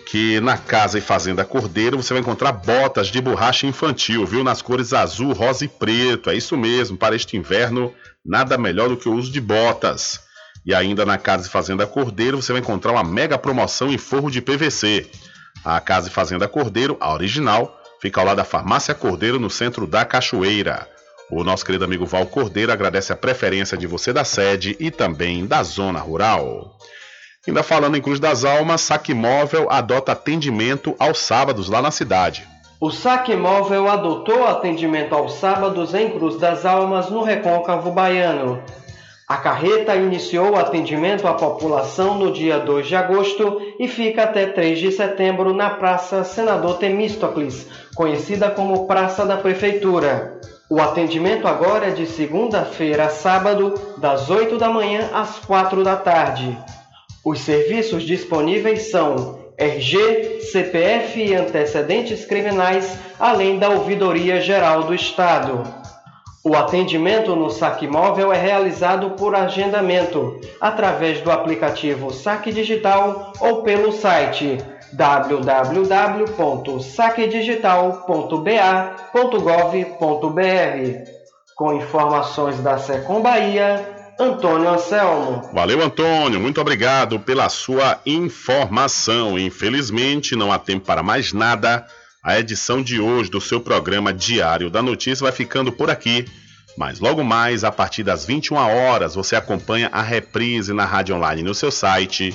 que na Casa e Fazenda Cordeiro você vai encontrar botas de borracha infantil, viu? Nas cores azul, rosa e preto. É isso mesmo, para este inverno, nada melhor do que o uso de botas. E ainda na Casa e Fazenda Cordeiro você vai encontrar uma mega promoção em forro de PVC. A Casa e Fazenda Cordeiro, a original, fica ao lado da Farmácia Cordeiro, no centro da Cachoeira. O nosso querido amigo Val Cordeiro agradece a preferência de você da sede e também da zona rural. Ainda falando em Cruz das Almas, Saque Móvel adota atendimento aos sábados lá na cidade. O Saque Móvel adotou atendimento aos sábados em Cruz das Almas, no Recôncavo Baiano. A carreta iniciou o atendimento à população no dia 2 de agosto e fica até 3 de setembro na Praça Senador Temístocles, conhecida como Praça da Prefeitura. O atendimento agora é de segunda-feira a sábado, das 8 da manhã às 4 da tarde. Os serviços disponíveis são RG, CPF e antecedentes criminais, além da Ouvidoria Geral do Estado. O atendimento no Saque Móvel é realizado por agendamento, através do aplicativo Saque Digital ou pelo site www.saquedigital.ba.gov.br. Com informações da Secom Bahia, Antônio Anselmo. Valeu, Antônio. Muito obrigado pela sua informação. Infelizmente, não há tempo para mais nada. A edição de hoje do seu programa Diário da Notícia vai ficando por aqui. Mas logo mais, a partir das 21 horas, você acompanha a reprise na rádio online no seu site